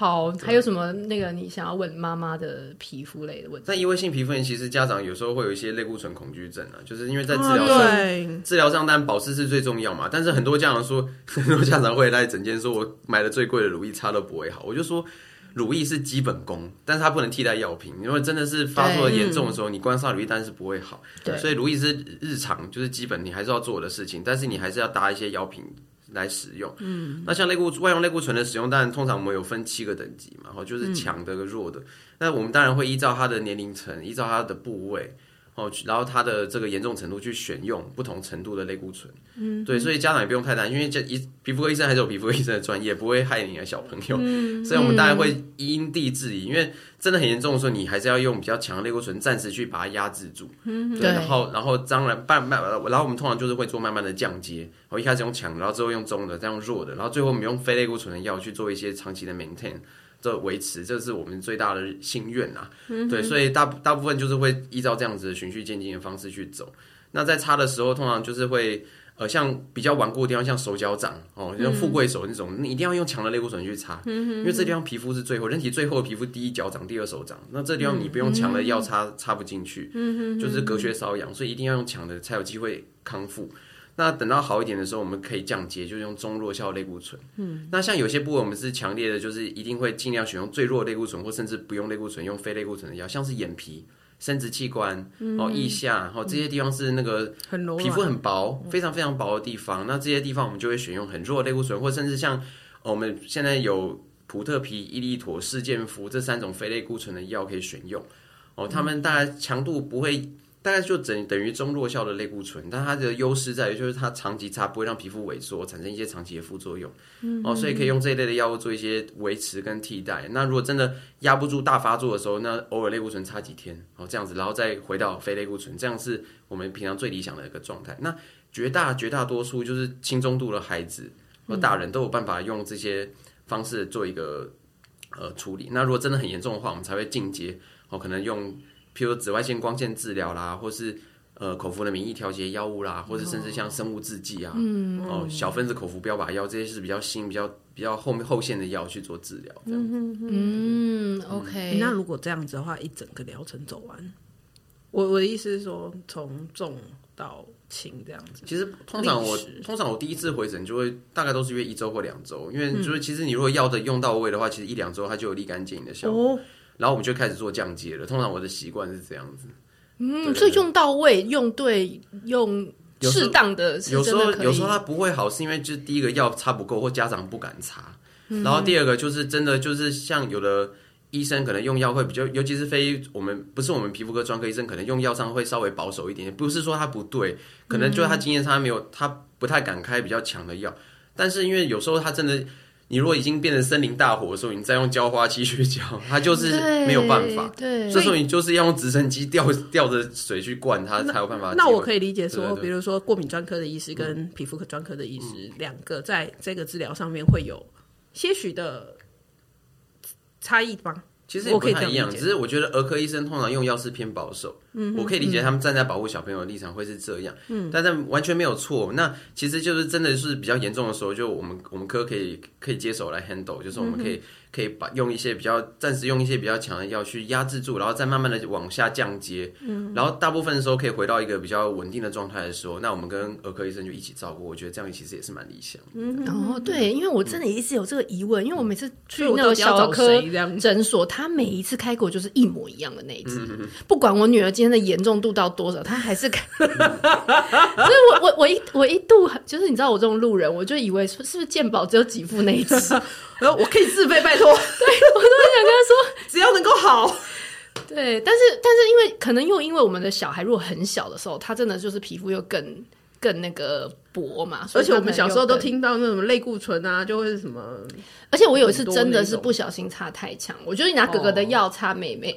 好，还有什么那个你想要问妈妈的皮肤类的问题？
在异位性皮肤炎，其实家长有时候会有一些类固醇恐惧症啊，就是因为在治疗上，啊、治疗上当然保湿是最重要嘛。但是很多家长说，很多家长会来整间说，我买了最贵的乳液擦都不会好，我就说。乳液是基本功，但是它不能替代药品。因为真的是发作严重的时候，嗯、你光擦乳液但是不会好。对，所以乳液是日常就是基本你还是要做的事情，但是你还是要搭一些药品来使用。嗯，那像类固外用类固醇的使用，当然通常我们有分七个等级嘛，就是强的跟弱的。那、嗯、我们当然会依照它的年龄层，依照它的部位。哦，然后它的这个严重程度去选用不同程度的类固醇，嗯，对，所以家长也不用太担心，因为这一皮肤科医生还是有皮肤科医生的专业，不会害你的小朋友，嗯，所以我们当然会因地制宜，因为真的很严重的时候，你还是要用比较强的类固醇暂时去把它压制住，嗯，对，然后然后当然慢慢，然后我们通常就是会做慢慢的降阶，我一开始用强，然后之后用中的，再用弱的，然后最后我们用非类固醇的药去做一些长期的 maintain。这维持，这是我们最大的心愿呐。嗯、对，所以大大部分就是会依照这样子的循序渐进的方式去走。那在擦的时候，通常就是会呃，像比较顽固的地方，像手脚掌哦，像富贵手那种，嗯、你一定要用强的类固醇去擦，嗯、因为这地方皮肤是最厚，人体最厚的皮肤，第一脚掌，第二手掌。那这地方你不用强的药擦，擦不进去，嗯、就是隔靴搔痒，所以一定要用强的才有机会康复。那等到好一点的时候，我们可以降阶，就是用中弱效类固醇。嗯，那像有些部位我们是强烈的，就是一定会尽量选用最弱类固醇，或甚至不用类固醇，用非类固醇的药，像是眼皮、生殖器官、嗯、哦腋下，哦这些地方是那个皮肤很薄、非常非常薄的地方。那这些地方我们就会选用很弱的类固醇，或甚至像、哦、我们现在有普特皮、伊利妥、士健夫这三种非类固醇的药可以选用。哦，他们大概强度不会。大概就等等于中弱效的类固醇，但它的优势在于就是它长期擦不会让皮肤萎缩，产生一些长期的副作用。嗯，哦，所以可以用这一类的药物做一些维持跟替代。那如果真的压不住大发作的时候，那偶尔类固醇擦几天，哦，这样子，然后再回到非类固醇，这样是我们平常最理想的一个状态。那绝大绝大多数就是轻中度的孩子和大人都有办法用这些方式做一个呃处理。那如果真的很严重的话，我们才会进阶，哦，可能用。譬如紫外线光线治疗啦，或是呃口服的免疫调节药物啦，或者甚至像生物制剂啊，嗯、哦小分子口服标靶药，这些是比较新、比较比较后面后线的药去做治疗。嗯
嗯，OK。
那如果这样子的话，一整个疗程走完，我我的意思是说，从重到轻这样子。
其实通常我通常我第一次回诊就会大概都是约一周或两周，因为就是其实你如果药的用到位的话，其实一两周它就有立竿见影的效果。哦然后我们就开始做降阶了。通常我的习惯是这样子，
嗯，所以用到位、用对、用适当的，
有时候有时候它不会好，是因为就是第一个药擦不够，或家长不敢擦。然后第二个就是真的就是像有的医生可能用药会比较，尤其是非我们不是我们皮肤科专科医生，可能用药上会稍微保守一点。不是说他不对，可能就是他经验差没有，他不太敢开比较强的药。但是因为有时候他真的。你如果已经变成森林大火的时候，你再用浇花器去浇，它就是没有办法。对，这时候你就是要用直升机吊吊着水去灌它，才有办法。
那我可以理解说，对对对，比如说过敏专科的医师跟皮肤科专科的医师，两、嗯、个在这个治疗上面会有些许的差异吗？
其实也不太一样，只是我觉得儿科医生通常用药是偏保守。嗯，我可以理解他们站在保护小朋友的立场会是这样。嗯，但是完全没有错。那其实就是真的是比较严重的时候，就我们我们科可以可以接手来 handle，就是我们可以。可以把用一些比较暂时用一些比较强的药去压制住，然后再慢慢的往下降阶，嗯，然后大部分的时候可以回到一个比较稳定的状态的时候，那我们跟儿科医生就一起照顾，我觉得这样其实也是蛮理想。
嗯，哦，对，因为我真的一直有这个疑问，嗯、因为我每次去那个小儿科诊所，他每一次开口就是一模一样的那一次，嗯、不管我女儿今天的严重度到多少，他还是开。所以我我我一我一度就是你知道我这种路人，我就以为是不是健保只有几副那一支。
然后我可以自费，拜托。
对，我都想跟他说，
只要能够好。
对，但是但是因为可能又因为我们的小孩如果很小的时候，他真的就是皮肤又更更那个薄嘛，
而且我们小时候都听到那种类固醇啊，就会是什么。
而且我有一次真的是不小心擦太强，我就是拿哥哥的药擦妹妹，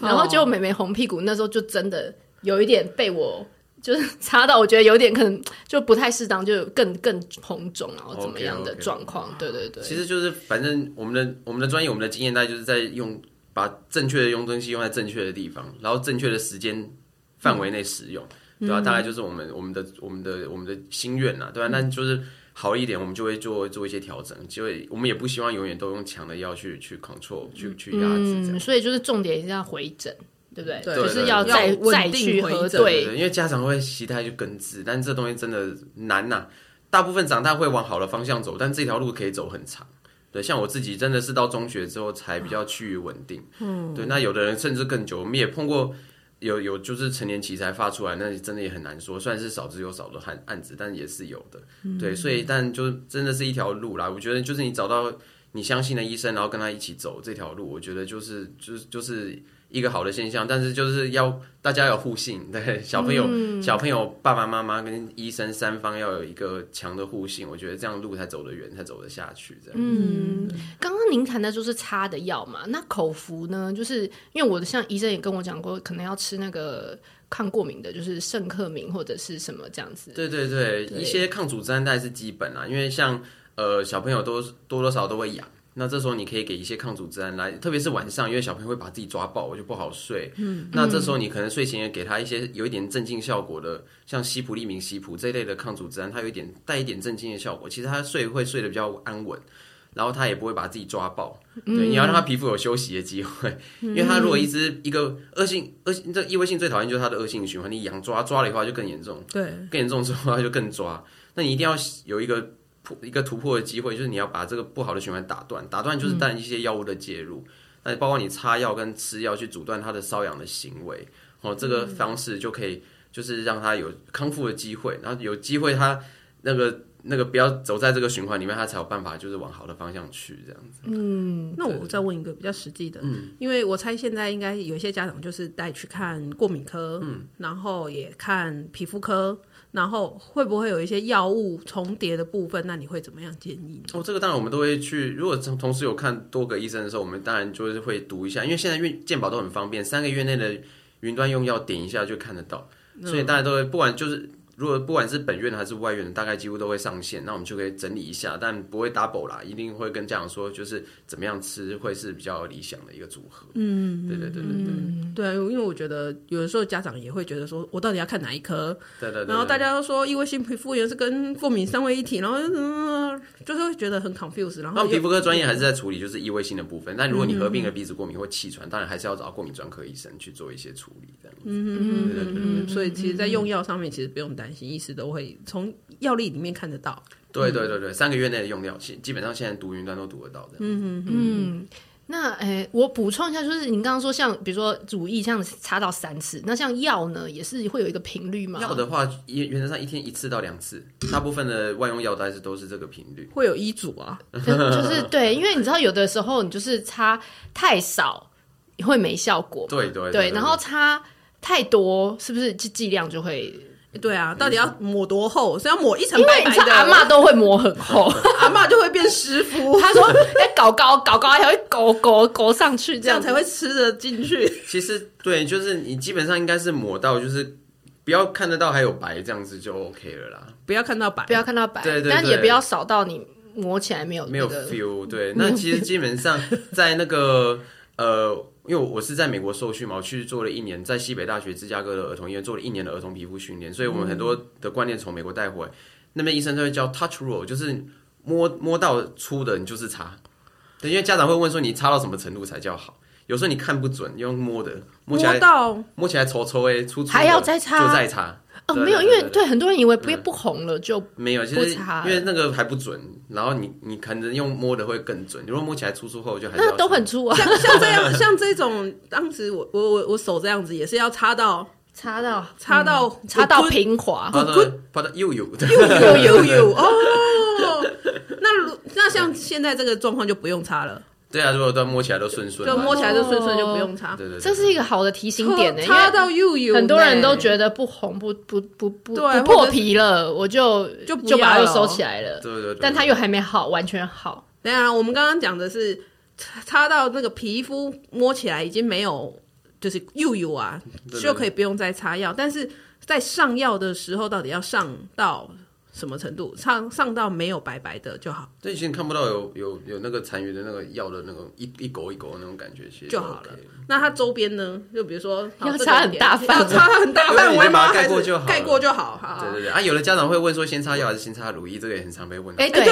哦、然后结果妹妹红屁股，那时候就真的有一点被我。就是 擦到，我觉得有点可能就不太适当，就更更红肿，然后怎么样的状况？Okay, okay. 对对对。
其实就是反正我们的我们的专业，我们的经验，大概就是在用把正确的用东西用在正确的地方，然后正确的时间范围内使用，嗯、对吧、啊？大概就是我们我们的我们的我们的心愿呐，对吧、啊？那、嗯、就是好一点，我们就会做做一些调整，就会我们也不希望永远都用强的药去去 control 去去压制。
嗯，所以就是重点一定要回诊。对不对？对，就是要再再去核对，
因为家长会期待去根治，但这东西真的难呐、啊。大部分长大会往好的方向走，但这条路可以走很长。对，像我自己真的是到中学之后才比较趋于稳定。嗯，对。那有的人甚至更久，我们也碰过有有就是成年期才发出来，那真的也很难说。虽然是少之又少的案案子，但也是有的。对，所以但就真的是一条路啦。我觉得就是你找到你相信的医生，然后跟他一起走这条路，我觉得就是就是就是。一个好的现象，但是就是要大家有互信，对小朋友、嗯、小朋友爸爸妈妈跟医生三方要有一个强的互信，我觉得这样路才走得远，才走得下去。这样。嗯，
刚刚您谈的就是擦的药嘛，那口服呢？就是因为我的像医生也跟我讲过，可能要吃那个抗过敏的，就是肾克敏或者是什么这样子。
对对对，对一些抗组织胺带是基本啦，因为像呃小朋友都多多少少都会痒。那这时候你可以给一些抗组织胺来，特别是晚上，因为小朋友会把自己抓爆，我就不好睡。嗯，那这时候你可能睡前也给他一些有一点镇静效果的，像西普利明、西普这一类的抗组织胺，它有一点带一点镇静的效果。其实他睡会睡得比较安稳，然后他也不会把自己抓爆。嗯、对，你要让他皮肤有休息的机会，嗯、因为他如果一直一个恶性恶性，这异位性最讨厌就是他的恶性循环，你痒抓抓了以后就更严重，对，更严重之后他就更抓。那你一定要有一个。一个突破的机会，就是你要把这个不好的循环打断，打断就是带一些药物的介入，那、嗯、包括你擦药跟吃药去阻断它的瘙痒的行为，哦，这个方式就可以就是让他有康复的机会，然后有机会他那个那个不要走在这个循环里面，他才有办法就是往好的方向去这样子。
嗯，那我再问一个比较实际的，嗯，因为我猜现在应该有一些家长就是带去看过敏科，嗯，然后也看皮肤科，然后会不会有一些药物重叠的部分？那你会怎么样建议？
哦，这个当然我们都会去。如果同时有看多个医生的时候，我们当然就是会读一下，因为现在运健保都很方便，三个月内的云端用药点一下就看得到，嗯，所以大家都会不管就是。如果不管是本院的还是外院的，大概几乎都会上线，那我们就可以整理一下，但不会 double 啦，一定会跟家长说，就是怎么样吃会是比较理想的一个组合。嗯，对对对对对，
嗯、对，因为我觉得有的时候家长也会觉得说，我到底要看哪一科？
对对对。
然后大家都说异位性皮肤炎是跟过敏三位一体，然后嗯，就是会觉得很 confused。然后
皮肤科专业还是在处理就是异位性的部分，但如果你合并了鼻子过敏或气喘，当然还是要找过敏专科医生去做一些处理这样子。嗯嗯
嗯嗯。所以其实，在用药上面其实不用担心，医师都会。从药力里面看得到，
对对对对，三个月内的用药，基基本上现在读云端都读得到的。
嗯嗯嗯。那诶、欸，我补充一下，就是您刚刚说像比如说乳液，像擦到三次，那像药呢，也是会有一个频率吗？
药的话，原原则上一天一次到两次，大部分的外用药袋是都是这个频率。
会有医嘱啊，
就是对，因为你知道有的时候你就是擦太少会没效果，
对对
对，然后擦太多，是不是剂量就会？
对啊，到底要抹多厚？是要抹一层白白的？
因为阿妈都会抹很厚，
阿妈就会变师傅。
他说要搞高，搞高还会勾勾勾上去，
这样才会吃得进去。
其实对，就是你基本上应该是抹到，就是不要看得到还有白，这样子就 OK 了啦。
不要看到白，
不要看到白，
对
但也不要少到你抹起来没有、那个、
没有 feel。对，那其实基本上在那个呃。因为我是在美国受训嘛，我去做了一年，在西北大学芝加哥的儿童医院做了一年的儿童皮肤训练，所以我们很多的观念从美国带回来。那边医生都会叫 touch rule，就是摸摸到粗的你就是擦。对，因为家长会问说你擦到什么程度才叫好？有时候你看不准，用摸的摸起来摸到摸起来稠稠诶，粗粗
还要再擦
就再擦。
哦，没有，因为对很多人以为不不红了就
没有，其实因为那个还不准，然后你你可能用摸的会更准。如果摸起来粗粗厚就还是
那都很粗啊。
像像这样像这种，当时我我我我手这样子也是要擦到
擦到
擦到
擦到平滑，
擦到擦到又有
又有又有 哦。那如那像现在这个状况就不用擦了。
对啊，如果都摸起来都顺顺，
就摸起来都顺顺，就不用擦。
对对，
这是一个好的提醒点呢，
擦到又有，
很多人都觉得不红不不不不不破皮了，我就就就把它收起来了。
对对对，
但它又还没好，完全好。
等下，我们刚刚讲的是擦到那个皮肤摸起来已经没有，就是又有啊，就可以不用再擦药。但是在上药的时候，到底要上到什么程度？上上到没有白白的就好。
这已经看不到有有有那个残余的那个药的那个一一勾一勾的那种感觉，其实就好了。
那它周边呢？就比如说
要擦很大范，
要擦很大范围，
把它盖过就好，
盖过就好。好，
对对对。啊，有的家长会问说，先擦药还是先擦乳液？这个也很常被问。
哎，对，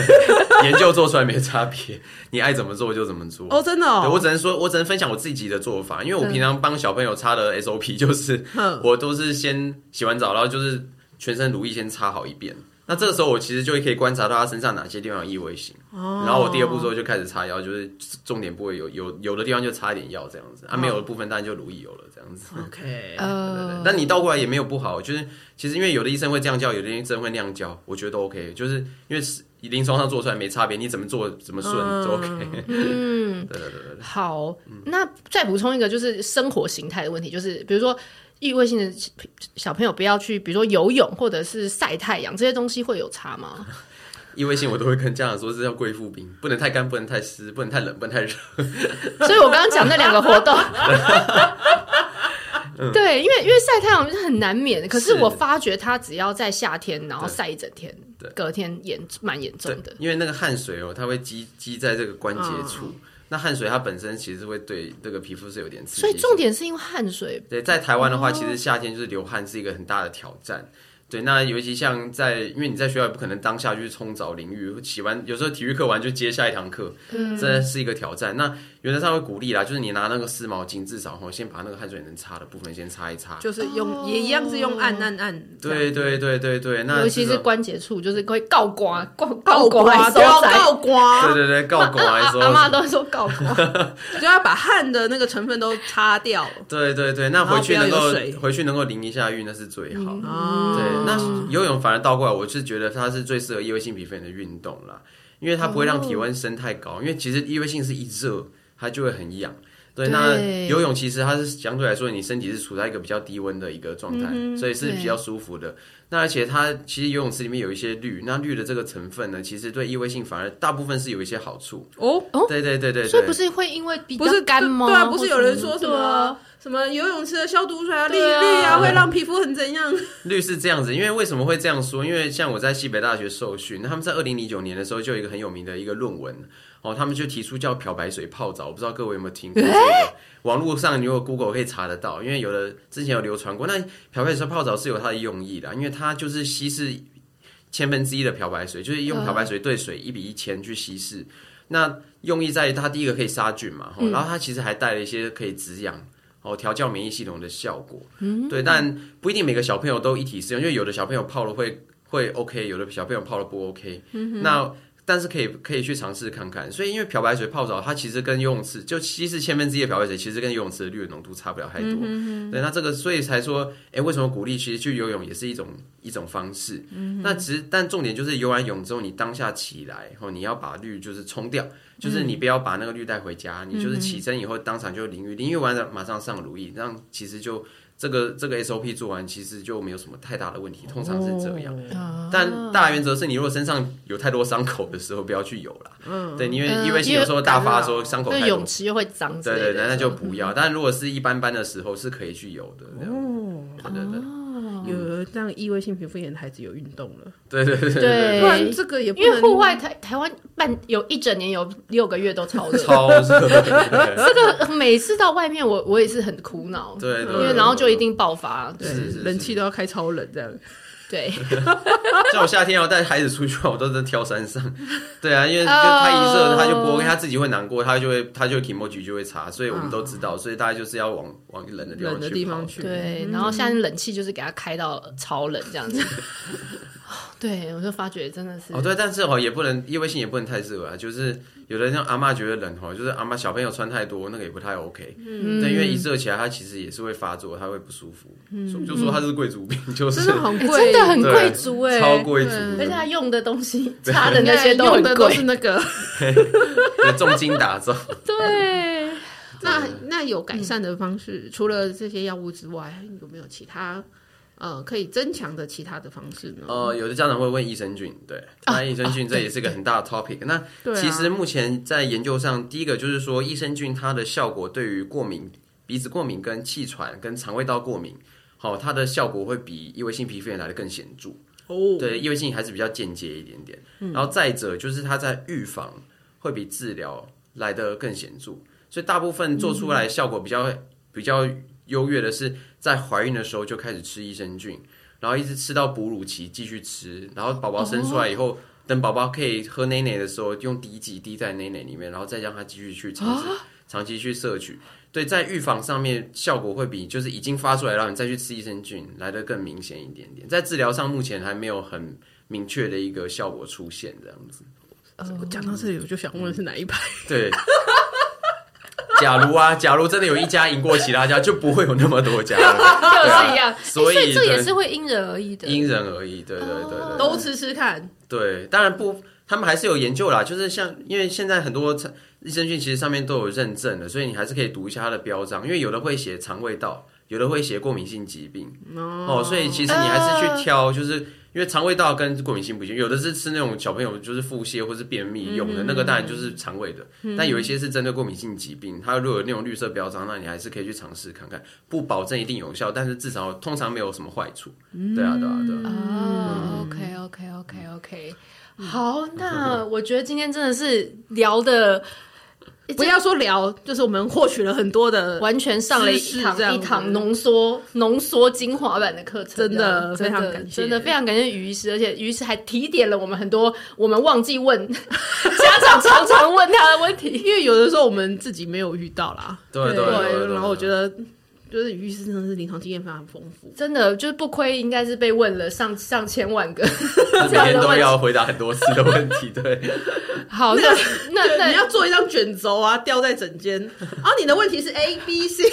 研究做出来没差别，你爱怎么做就怎么做。
哦，真的。
对，我只能说，我只能分享我自己的做法，因为我平常帮小朋友擦的 SOP 就是，我都是先洗完澡，然后就是。全身乳液先擦好一遍，那这个时候我其实就可以观察到他身上哪些地方有异味型，哦、然后我第二步之后就开始擦药，就是重点部位有有有的地方就擦一点药这样子，哦、啊没有的部分当然就乳液有了这样子。
OK，
呃，但你倒过来也没有不好，就是其实因为有的医生会这样教，有的医生会那样教，我觉得都 OK，就是因为临床上做出来没差别，你怎么做怎么顺就 OK。
嗯，对对对对。好，那再补充一个就是生活形态的问题，就是比如说。异位性的小朋友不要去，比如说游泳或者是晒太阳，这些东西会有差吗？
异位性我都会跟家长说这叫贵妇冰，不能太干，不能太湿，不能太冷，不能太热。
所以我刚刚讲那两个活动，对，因为因为晒太阳是很难免的。可是我发觉他只要在夏天，然后晒一整天，隔天严蛮严重的。
因为那个汗水哦，它会积积在这个关节处。嗯那汗水它本身其实会对这个皮肤是有点刺激，
所以重点是因为汗水。
对，在台湾的话，其实夏天就是流汗是一个很大的挑战。对，那尤其像在，因为你在学校也不可能当下去冲澡淋浴，洗完有时候体育课完就接下一堂课，嗯，这是一个挑战。那原则上会鼓励啦，就是你拿那个湿毛巾，至少哈，先把那个汗水能擦的部分先擦一擦，
就是用也一样是用按按按。
对对对对对，那
尤其是关节处，就是会告刮，告告刮，
都要告刮。
对对对，告刮来说，
阿妈都说告刮，
就要把汗的那个成分都擦掉。
对对对，那回去能够回去能够淋一下浴，那是最好。对。那游泳反而倒过来，我是觉得它是最适合异位性皮肤炎的运动啦，因为它不会让体温升太高，因为其实异位性是一热它就会很痒。对，那游泳其实它是相对来说，你身体是处在一个比较低温的一个状态，嗯、所以是比较舒服的。那而且它其实游泳池里面有一些氯，那氯的这个成分呢，其实对异位性反而大部分是有一些好处。
哦哦，
对对对对，
所以不是会因为比较干吗？
对啊，不是有人说什么什么游泳池的消毒水啊，氯氯啊，会让皮肤很怎样？
氯是这样子，因为为什么会这样说？因为像我在西北大学受训，他们在二零零九年的时候就有一个很有名的一个论文。哦，他们就提出叫漂白水泡澡，我不知道各位有没有听过这个？网络上你如果 Google 可以查得到，因为有的之前有流传过。那漂白水泡澡是有它的用意的，因为它就是稀释千分之一的漂白水，就是用漂白水兑水一比一千去稀释。那用意在于它第一个可以杀菌嘛，然后它其实还带了一些可以止痒、哦调教免疫系统的效果。嗯，对，但不一定每个小朋友都一体适用，因为有的小朋友泡了会会 OK，有的小朋友泡了不 OK。嗯，那。但是可以可以去尝试看看，所以因为漂白水泡澡，它其实跟游泳池就稀释千分之一的漂白水，其实跟游泳池的氯的浓度差不了太多。嗯、对，那这个所以才说，哎、欸，为什么鼓励其实去游泳也是一种一种方式？嗯、那其实但重点就是游完泳之后，你当下起来后，你要把氯就是冲掉，就是你不要把那个氯带回家，你就是起身以后当场就淋浴，淋浴完了马上上乳液，这样其实就。这个这个 SOP 做完，其实就没有什么太大的问题，通常是这样。哦、但大原则是你如果身上有太多伤口的时候，不要去游了。嗯，对，因为因为有时候大发的时候伤口太多，
泳池又会脏。
对对对，那就不要。嗯、但如果是一般般的时候，是可以去游的。哦，对对对。
有这样异位性皮肤炎的孩子有运动了，
对对对
对，
不然这个也不
因为户外台台湾半有一整年有六个月都超热，
超热。
这个每次到外面我我也是很苦恼，
对，因
为然后就一定爆发，对，
人气都要开超冷这样。
对，
像我夏天要带孩子出去，我都是挑山上。对啊，因为就他一热，他就不会，他自己会难过，他就会，他就 kimochi 就会差，所以我们都知道，所以大家就是要往往冷的地方去。
冷的地方去。
对，然后现在冷气就是给他开到超冷这样子。对，我就发觉真的是。
哦，对，但是哦，也不能异位性也不能太热啊，就是。有的像阿妈觉得冷哈，就是阿妈小朋友穿太多，那个也不太 OK。嗯，对，因为一热起来，他其实也是会发作，他会不舒服。嗯，就说他是贵族病，就是
真的很贵，真的很贵族哎，
超贵族，
而且他用的东西擦的那些 都很贵，
都是那个
重金打造。
对，
那那有改善的方式，除了这些药物之外，有没有其他？呃，可以增强的其他的方式呢？
呃，有的家长会问益生菌，对，那益生菌这也是个很大的 topic。那其实目前在研究上，第一个就是说益生菌它的效果对于过敏、鼻子过敏、跟气喘、跟肠胃道过敏，好，它的效果会比异位性皮肤炎来的更显著。哦，对，异位性还是比较间接一点点。然后再者就是它在预防会比治疗来的更显著，所以大部分做出来效果比较比较。优越的是在怀孕的时候就开始吃益生菌，然后一直吃到哺乳期继续吃，然后宝宝生出来以后，哦、等宝宝可以喝奶奶的时候，用滴剂滴在奶奶里面，然后再让他继续去尝试、哦、长期去摄取。对，在预防上面效果会比就是已经发出来让你再去吃益生菌来的更明显一点点。在治疗上目前还没有很明确的一个效果出现，这样子。
呃，我讲到这里我就想问是哪一排？
对。假如啊，假如真的有一家赢过其他家，就不会有那么多家了，
就是一样。所以这也是会因人而异的，
因人而异。对对对对，
都吃吃看。
对，当然不，他们还是有研究啦。就是像，因为现在很多益生菌其实上面都有认证的，所以你还是可以读一下它的标章。因为有的会写肠胃道，有的会写过敏性疾病。哦，所以其实你还是去挑，就是。因为肠胃道跟过敏性不一样，有的是吃那种小朋友就是腹泻或是便秘用的，嗯、那个当然就是肠胃的。嗯、但有一些是针对过敏性疾病，它如果有那种绿色标章，那你还是可以去尝试看看，不保证一定有效，但是至少通常没有什么坏处。嗯、对啊，对啊，对啊。
哦，OK，OK，OK，OK。好，那我觉得今天真的是聊的。
不要说聊，就是我们获取了很多的，
完全上了一堂一堂浓缩浓缩精华版的课程，
真的非常感谢，
真的非常感谢于医师，而且于医师还提点了我们很多我们忘记问。家长常常问他的问题，
因为有的时候我们自己没有遇到啦，
对对对，
然后我觉得。就是于医师真的是临床经验非常丰富，
真的就是不亏，应该是被问了上上千万个，
每天都要回答很多次的问题。对，
好，那那 那
你要做一张卷轴啊，吊在枕间。然后你的问题是 A B C，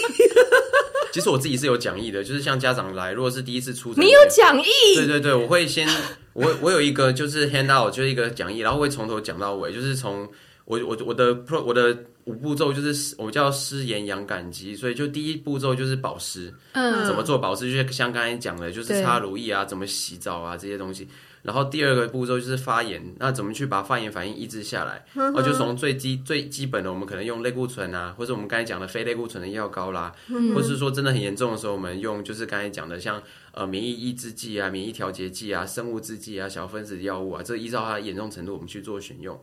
其实我自己是有讲义的，就是像家长来，如果是第一次出诊，
你有讲义？
对对对，我会先我我有一个就是 hand out，就是一个讲义，然后会从头讲到尾，就是从我我我的 pro 我的五步骤就是我叫湿盐养感激，所以就第一步骤就是保湿，嗯，怎么做保湿，就是像刚才讲的，就是擦乳液啊，怎么洗澡啊这些东西。然后第二个步骤就是发炎，那怎么去把发炎反应抑制下来？然后就从最基最基本的，我们可能用类固醇啊，或者我们刚才讲的非类固醇的药膏啦，或是说真的很严重的时候，我们用就是刚才讲的像呃免疫抑制剂啊、免疫调节剂啊、生物制剂啊、小分子药物啊，这依照它的严重程度，我们去做选用。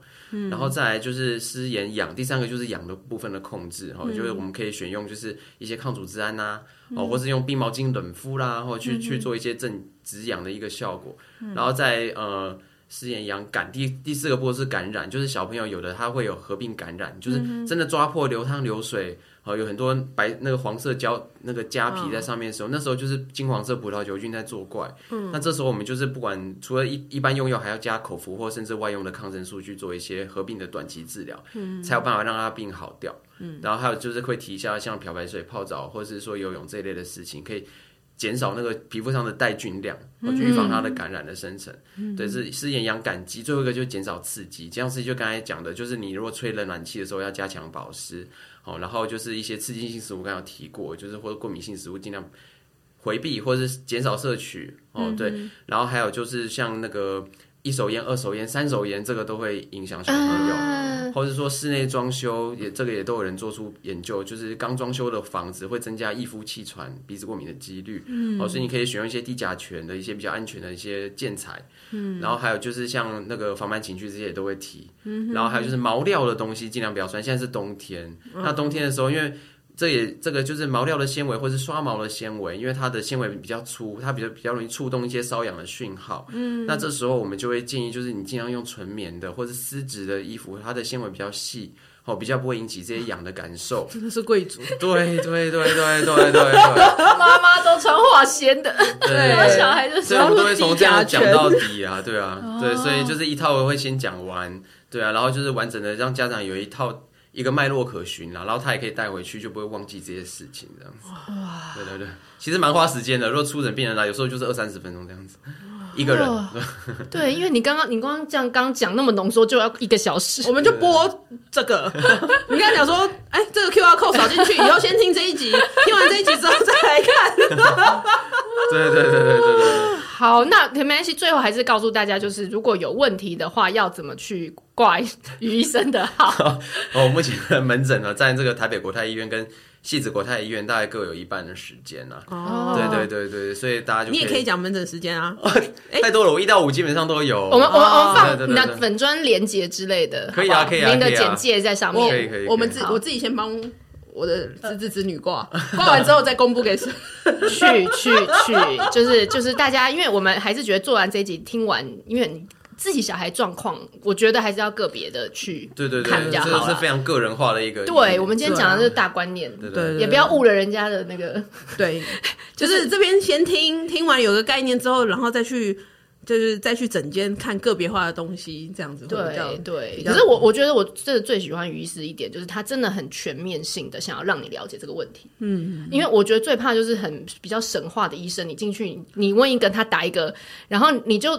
然后再来就是湿盐养，第三个就是养的部分的控制，哈，就是我们可以选用就是一些抗组织胺呐，哦，或是用冰毛巾冷敷啦，或去去做一些正止痒的一个效果。然后在呃湿盐痒感，第第四个波是感染，就是小朋友有的他会有合并感染，就是真的抓破流汤流水，哦，有很多白那个黄色胶那个痂皮在上面的时候，那时候就是金黄色葡萄球菌在作怪。嗯，那这时候我们就是不管除了一一般用药，还要加口服或甚至外用的抗生素去做一些合并的短期治疗，嗯，才有办法让它病好掉。嗯，然后还有就是会提一下像漂白水泡澡或者是说游泳这一类的事情，可以。减少那个皮肤上的带菌量，去预防它的感染的生成。嗯、对，是是营养感激。最后一个就是减少刺激，这样子就刚才讲的，就是你如果吹冷暖气的时候要加强保湿。哦，然后就是一些刺激性食物，刚刚有提过，就是或者过敏性食物尽量回避或者是减少摄取。哦，对，嗯、然后还有就是像那个。一手烟、二手烟、三手烟，这个都会影响小朋友，啊、或者说室内装修也这个也都有人做出研究，就是刚装修的房子会增加易夫气喘、鼻子过敏的几率。嗯，哦，所以你可以选用一些低甲醛的一些比较安全的一些建材。嗯，然后还有就是像那个防螨情绪这些也都会提。嗯，然后还有就是毛料的东西尽量不要穿，现在是冬天，嗯、那冬天的时候因为。这也这个就是毛料的纤维或是刷毛的纤维，因为它的纤维比较粗，它比较比较容易触动一些瘙痒的讯号。嗯，那这时候我们就会建议，就是你尽量用纯棉的或是丝质的衣服，它的纤维比较细，哦，比较不会引起这些痒的感受。
真的是贵族。
对对对对对对对。
妈妈都穿化纤的，对，小孩就是。
所以我们都会从这样讲到底啊，对啊，哦、对，所以就是一套我会先讲完，对啊，然后就是完整的让家长有一套。一个脉络可循啦，然后他也可以带回去，就不会忘记这些事情，这样子。哇，对对对，其实蛮花时间的。如果出诊病人来，有时候就是二三十分钟这样子，一个人。
对，因为你刚刚你刚刚这样刚讲那么浓缩，就要一个小时，
我们就播这个。你刚才讲说，哎，这个 QR code 扫进去以后，先听这一集，听完这一集之后再来看。
对对对对对对。
好，那没关系，最后还是告诉大家，就是如果有问题的话，要怎么去挂 于医生的号。
哦，目前的门诊呢，在这个台北国泰医院跟戏子国泰医院，大概各有一半的时间呢。哦，对对对对，所以大家就
你也可以讲门诊时间啊。
太多了，我一到五基本上都有。
我们我们我们放你的粉砖连接之类的，
可以啊可以啊，
您的简介在上面，
可以可以。
我们自我自己先帮。我的侄子侄女挂 挂完之后再公布给谁？
去去去，就是就是大家，因为我们还是觉得做完这一集听完，因为你自己小孩状况，我觉得还是要个别的去
对对对，
看比较好，
这是非常个人化的一个。
对，我们今天讲的是大观念，对对，也不要误了人家的那个。
对，就是这边先听听完有个概念之后，然后再去。就是再去诊间看个别化的东西，这样子会比较
对对。可是我我觉得我真的最喜欢于医师一点，就是他真的很全面性的想要让你了解这个问题。嗯，因为我觉得最怕就是很比较神话的医生，你进去你问一个他答一个，然后你就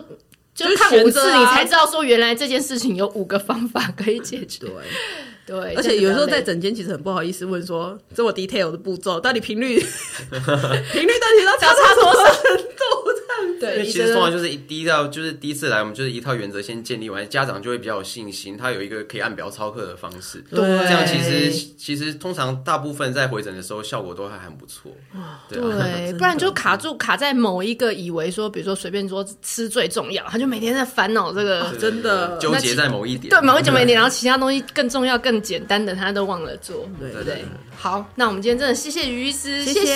就看五次，你才知道说原来这件事情有五个方法可以解决。对。对，
而且有时候在整间其实很不好意思问说这么 detail 的步骤，到底频率 频率到底要差差多少
对，其实通常就是一第一道就是第一次来，我们就是一套原则先建立完，家长就会比较有信心，他有一个可以按表操课的方式。对，这样其实其实通常大部分在回诊的时候效果都还很不错。
对，不然就卡住卡在某一个以为说，比如说随便说吃最重要，他就每天在烦恼这个，
真的
纠结在某一点，
对，某一点某一点，然后其他东西更重要更。简单的他都忘了做，对不对，对？好，那我们今天真的谢谢于医师，谢谢，谢谢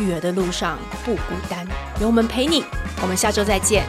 育儿的路上不孤单，有我们陪你。我们下周再见。